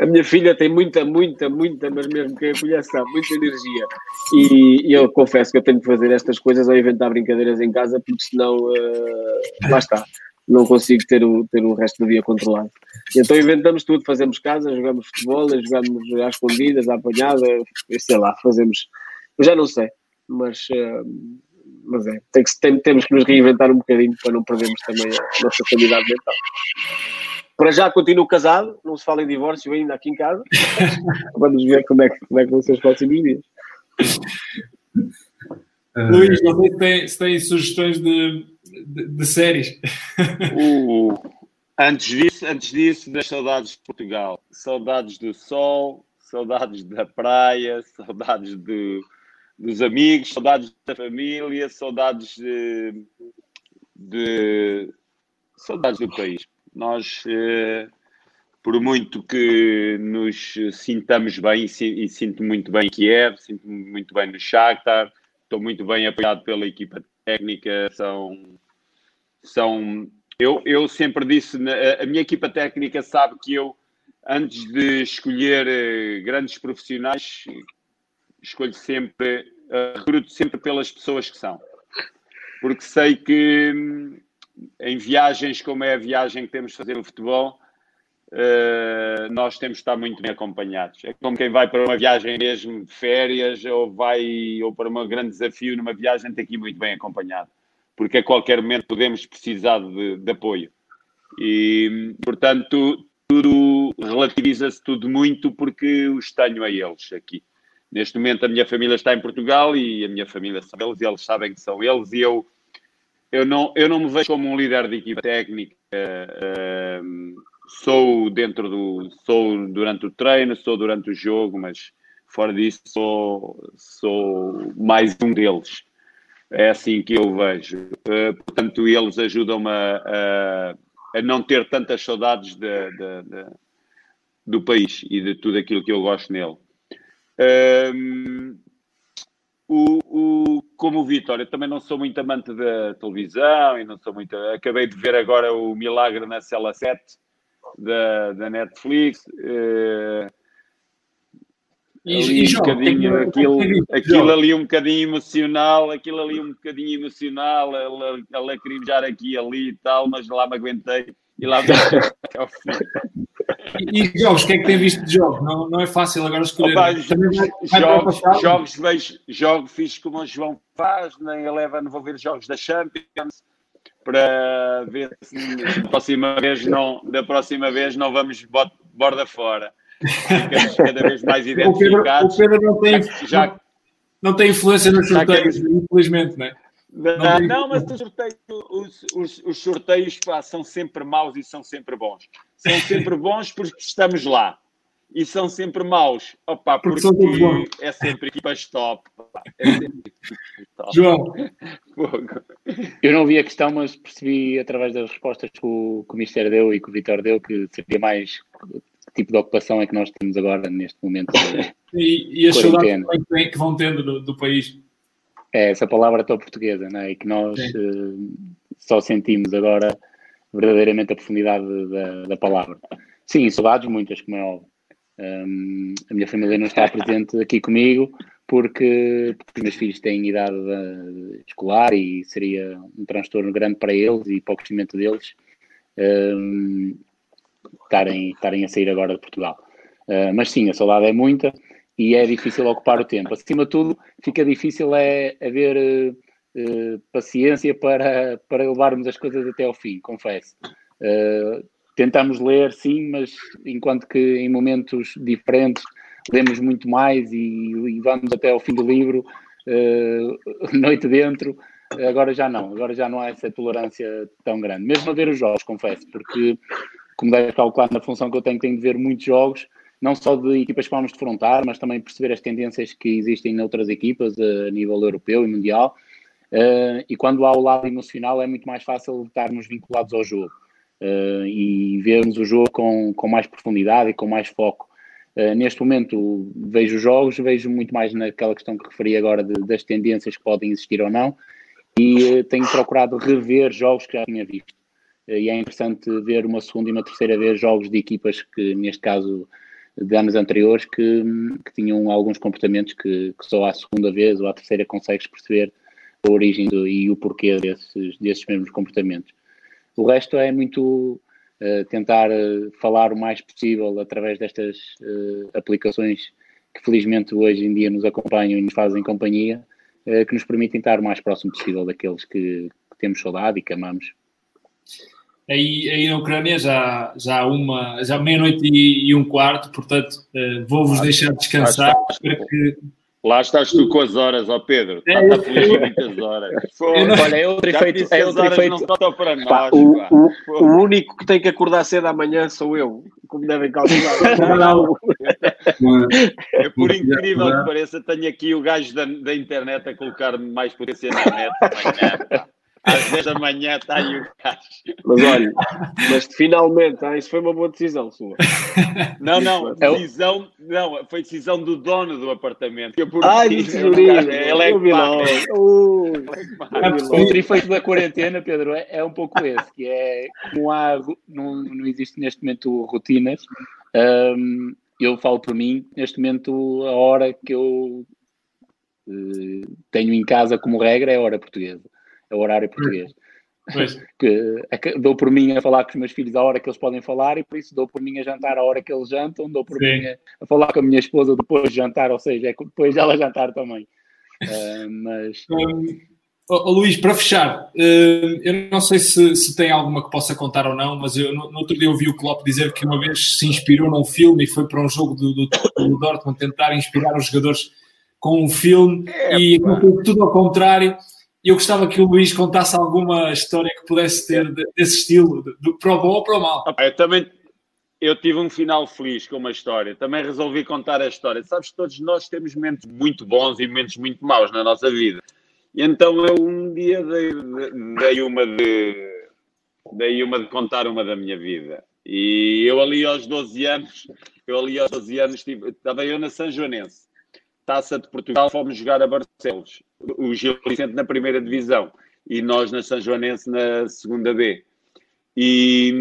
a minha filha tem muita, muita, muita, mas mesmo que a sabe, muita energia. E, e, eu confesso que eu tenho que fazer estas coisas ou inventar brincadeiras em casa, porque senão, uh, lá está, não consigo ter o, ter o resto do dia controlado. Então inventamos tudo, fazemos casa, jogamos futebol, jogamos às escondidas, à apanhada, sei lá, fazemos. Eu já não sei mas, uh, mas é, tem que, tem, temos que nos reinventar um bocadinho para não perdermos também a nossa sanidade mental. Para já continuo casado, não se fala em divórcio ainda aqui em casa. Vamos ver como é que, como é que vão ser os próximos dias. Uh, Luís, não sei se tem, se tem sugestões de, de, de séries. Uh, antes disso, antes disso, das saudades de Portugal. Saudades do sol, saudades da praia, saudades do, dos amigos, saudades da família, saudades de, de saudades do país. Nós, eh, por muito que nos sintamos bem, e, sinto muito bem em Kiev, sinto muito bem no Shakhtar, estou muito bem apoiado pela equipa técnica, são... são eu, eu sempre disse, a minha equipa técnica sabe que eu, antes de escolher eh, grandes profissionais, escolho sempre, uh, recruto sempre pelas pessoas que são. Porque sei que hum, em viagens como é a viagem que temos de fazer no futebol, uh, nós temos de estar muito bem acompanhados. É como quem vai para uma viagem mesmo de férias ou vai ou para um grande desafio numa viagem tem que ir muito bem acompanhado. Porque a qualquer momento podemos precisar de, de apoio. E, portanto, tudo relativiza-se tudo muito porque os tenho a eles aqui. Neste momento a minha família está em Portugal e a minha família são eles e eles sabem que são eles e eu, eu, não, eu não me vejo como um líder de equipa técnica. Uh, sou dentro do. sou durante o treino, sou durante o jogo, mas fora disso sou, sou mais um deles. É assim que eu vejo. Uh, portanto, eles ajudam-me a, a, a, não ter tantas saudades de, de, de, do país e de tudo aquilo que eu gosto nele. Um, o, o, como o Vitor, eu também não sou muito amante da televisão e não sou muito. Acabei de ver agora o Milagre na Cela 7 da, da Netflix. Uh, ali e, um bocadinho, aquilo, aquilo ali um bocadinho emocional, aquilo ali um bocadinho emocional, a, a lacrimejar aqui e ali e tal, mas lá me aguentei e lá até ao fim. E, jogos, o que é que tem visto de jogos? Não, não é fácil agora escolher. Opa, vai, jogos, jogos, vejo, jogo fiz como o João faz, na Eleven vou ver jogos da Champions para ver se da próxima vez não, da próxima vez não vamos borda fora. Ficamos cada vez mais identificados. O Pedro, o Pedro não, tem, já, não tem influência nos sorteios, infelizmente, não é? Não, não, mas os sorteios, os, os, os sorteios pá, são sempre maus e são sempre bons. São sempre bons porque estamos lá. E são sempre maus. Opa, porque, porque é sempre equipas top. É sempre top. João. Eu não vi a questão, mas percebi através das respostas que o, que o Mister deu e que o Vitor deu que seria mais que tipo de ocupação é que nós temos agora neste momento. e, e as saudades que vão tendo do, do país. É essa palavra tão portuguesa, não é? E que nós uh, só sentimos agora verdadeiramente a profundidade da, da palavra. Sim, saudades muitas, como é óbvio. Um, a minha família não está presente aqui comigo porque, porque os meus filhos têm idade uh, escolar e seria um transtorno grande para eles e para o crescimento deles um, estarem, estarem a sair agora de Portugal. Uh, mas sim, a saudade é muita e é difícil ocupar o tempo. Acima de tudo, fica difícil é haver uh, paciência para, para levarmos as coisas até ao fim, confesso. Uh, tentamos ler, sim, mas enquanto que em momentos diferentes lemos muito mais e, e vamos até ao fim do livro, uh, noite dentro, agora já não, agora já não há essa tolerância tão grande. Mesmo a ver os jogos, confesso, porque, como deve calcular na função que eu tenho, tenho de ver muitos jogos, não só de equipas que vamos defrontar, mas também perceber as tendências que existem noutras equipas a nível europeu e mundial. Uh, e quando há o lado emocional é muito mais fácil estarmos vinculados ao jogo uh, e vermos o jogo com, com mais profundidade e com mais foco. Uh, neste momento vejo jogos, vejo muito mais naquela questão que referi agora de, das tendências que podem existir ou não e tenho procurado rever jogos que já tinha visto. e é interessante ver uma segunda e uma terceira vez jogos de equipas que, neste caso, de anos anteriores, que, que tinham alguns comportamentos que, que só à segunda vez ou à terceira consegues perceber a origem do, e o porquê desses, desses mesmos comportamentos. O resto é muito uh, tentar uh, falar o mais possível através destas uh, aplicações que felizmente hoje em dia nos acompanham e nos fazem companhia, que nos permitem estar o mais próximo possível daqueles que, que temos saudade e que amamos. Aí, aí na Ucrânia já, já uma já meia-noite e, e, um quarto, portanto vou-vos deixar descansar. Que Lá estás tu com as horas, ó Pedro. Está é, feliz com muitas horas. Olha, é outro efeito. É outro efeito. Não para nós, pá, o, o, o, único que tem que acordar cedo amanhã sou eu, como devem calcular. não, é por incrível que pareça, tenho aqui o gajo da, da internet a colocar mais potência na net amanhã. Às 10 da manhã está aí o gajo. Mas olha, mas finalmente, ah, isso foi uma boa decisão sua. Não, não, é decisão, não, foi decisão do dono do apartamento. Ai, tesouraria. Ele é que O trifeito da quarentena, Pedro, é, é, um pouco esse, que é, não há, não, não existe neste momento rotinas. Um, eu falo por mim, neste momento a hora que eu uh, tenho em casa como regra é a hora portuguesa é o horário português. que, é dou por mim a falar com os meus filhos a hora que eles podem falar e por isso dou por mim a jantar a hora que eles jantam, dou por Sim. mim a, a, falar com a minha esposa depois de jantar, ou seja, é depois dela jantar também. Uh, mas. Um, oh, Luís, para fechar, uh, eu não sei se, se, tem alguma que possa contar ou não, mas eu, no, no, outro dia ouvi o Klopp dizer que uma vez se inspirou num filme e foi para um jogo do, do, do Dortmund tentar inspirar os jogadores com um filme é, e tudo ao contrário e eu gostava que o Luís contasse alguma história que pudesse ter desse estilo, do, para o bom ou para o mal. Eu também eu tive um final feliz com uma história. Também resolvi contar a história. Sabes, todos nós temos momentos muito bons e momentos muito maus na nossa vida. E então eu um dia dei, dei uma de dei uma de contar uma da minha vida. E eu ali aos 12 anos, eu ali aos 12 anos, estava eu na São Joanense Taça de Portugal, fomos jogar a Barcelos. O Gil Vicente na primeira divisão e nós na São Joanense na segunda B. E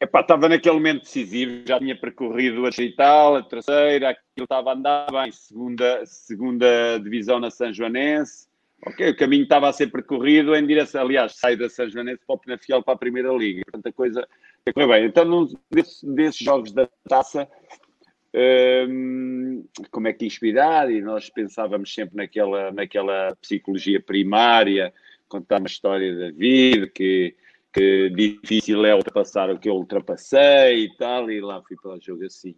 epá, estava naquele momento decisivo, já tinha percorrido a tal, a terceira, aquilo estava a andar bem, segunda, segunda divisão na São Joanense. Ok, o caminho estava a ser percorrido em direção, aliás, sai da São Joanense para o Penafiel para a Primeira Liga. Portanto, a coisa foi bem. Então, num desses, desses jogos da taça, como é que inspirar, e nós pensávamos sempre naquela, naquela psicologia primária, contar uma história da vida, que, que difícil é ultrapassar o que eu ultrapassei e tal, e lá fui para o jogo assim.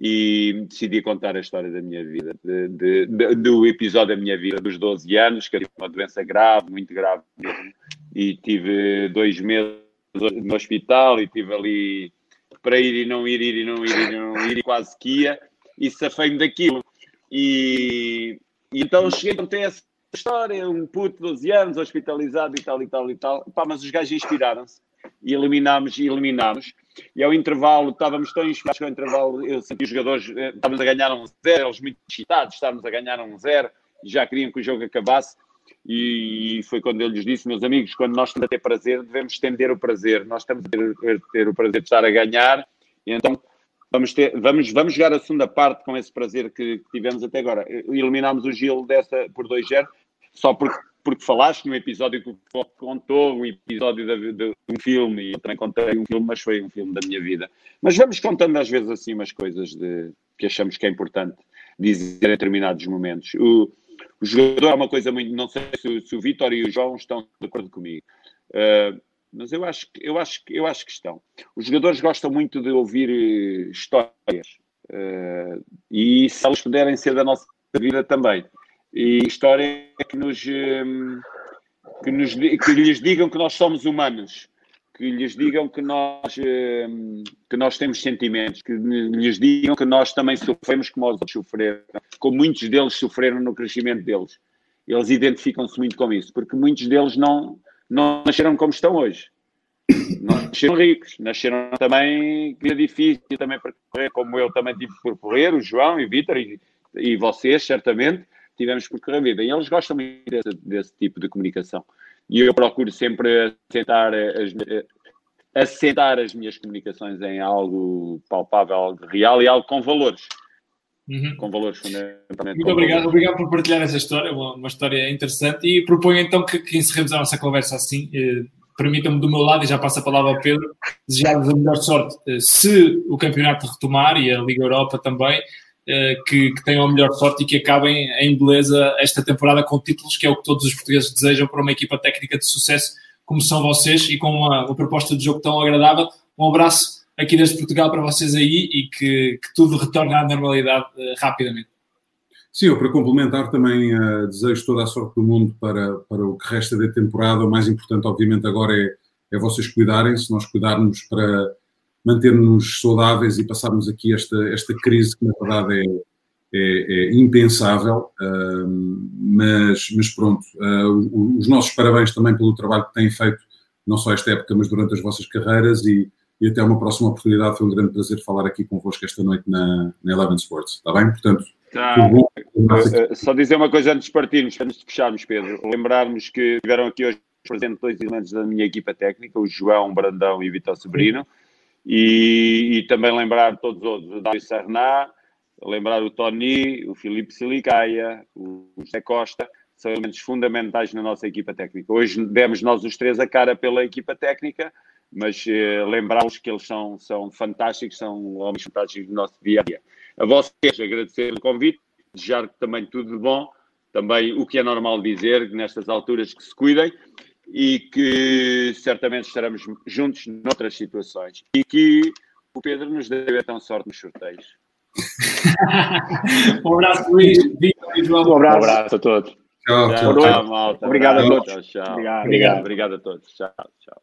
E decidi contar a história da minha vida, de, de, de, do episódio da minha vida dos 12 anos, que era uma doença grave, muito grave mesmo, e tive dois meses no hospital e tive ali para ir e não ir, ir e não ir, e não ir, e quase que ia, e safei-me daquilo. E, e então cheguei a ter essa história, um puto de 12 anos, hospitalizado e tal e tal e tal. Pá, mas os gajos inspiraram-se e eliminámos e eliminámos. E ao intervalo, estávamos tão inspirados que ao intervalo eu senti os jogadores, eh, estávamos a ganhar um zero, eles muito excitados, estávamos a ganhar um zero, já queriam que o jogo acabasse. E foi quando eu lhes disse, meus amigos, quando nós estamos a ter prazer, devemos estender o prazer. Nós estamos a ter, a ter o prazer de estar a ganhar, e então vamos, ter, vamos, vamos jogar a segunda parte com esse prazer que, que tivemos até agora. Eliminámos o Gil dessa por 2-0, só porque, porque falaste no episódio que o contou, um episódio de, de, um filme, e eu também contei um filme, mas foi um filme da minha vida. Mas vamos contando às vezes assim umas coisas de, que achamos que é importante dizer em determinados momentos. O, o jogador é uma coisa muito. Não sei se, se o Vitor e o João estão de acordo comigo. Uh, mas eu acho, eu, acho, eu acho que estão. Os jogadores gostam muito de ouvir uh, histórias. Uh, e se elas puderem ser da nossa vida também. e história que nos, que nos que lhes digam que nós somos humanos, que lhes digam que nós, hum, que nós temos sentimentos, que lhes digam que nós também sofremos como os outros sofreram, como muitos deles sofreram no crescimento deles. Eles identificam-se muito com isso, porque muitos deles não, não nasceram como estão hoje. Não nasceram ricos, nasceram também que é difícil também para correr, como eu também tive por correr, o João e o Vitor e, e vocês, certamente, tivemos por correr a vida. E eles gostam muito desse, desse tipo de comunicação. E eu procuro sempre assentar as, assentar as minhas comunicações em algo palpável, algo real e algo com valores. Uhum. Com valores fundamentalmente. Muito obrigado, valores. obrigado por partilhar essa história, uma, uma história interessante. E proponho então que, que encerremos a nossa conversa assim. Eh, Permitam-me do meu lado, e já passo a palavra ao Pedro, desejar-vos a melhor sorte. Eh, se o campeonato retomar e a Liga Europa também, eh, que, que, tenham a melhor sorte e que acabem em beleza esta temporada com títulos, que é o que todos os portugueses desejam para uma equipa técnica de sucesso como são vocês e com uma, uma proposta de jogo tão agradável. Um abraço aqui desde Portugal para vocês aí e que, que tudo retorne à normalidade uh, rapidamente. Sim, eu para complementar também uh, desejo toda a sorte do mundo para, para o que resta da temporada. O mais importante, obviamente, agora é, é vocês cuidarem-se, nós cuidarmos para manter-nos saudáveis e passarmos aqui esta, esta crise que, na verdade, é, é, é impensável. Uh, mas, mas pronto, uh, os nossos parabéns também pelo trabalho que têm feito, não só esta época, mas durante as vossas carreiras e, e até uma próxima oportunidade. Foi um grande prazer falar aqui convosco esta noite na, na Eleven Sports. Está bem? Portanto, tá. só dizer uma coisa antes de partirmos, antes de fecharmos, Pedro. Lembrarmos que tiveram aqui hoje presente dois elementos da minha equipa técnica, o João Brandão e o Vitor Sobrino. E, e, também lembrar todos os outros, o Dário Sarná, lembrar o Tony, o Filipe Silicaia, o José Costa, são elementos fundamentais na nossa equipa técnica. Hoje demos nós os três a cara pela equipa técnica, mas eh, lembrá-los que eles são, são fantásticos, são homens fantásticos do nosso dia a dia. A vocês agradecer o convite, desejar também tudo de bom, também o que é normal dizer nestas alturas que se cuidem e que certamente estaremos juntos noutras situações e que o Pedro nos dê então sorte nos sorteios. um abraço, Luís. Um abraço. Um abraço a todos. Tchau, tchau. tchau, malta. Obrigado a todos. Tchau, tchau. Obrigado. Obrigado, obrigado a todos. Tchau, tchau.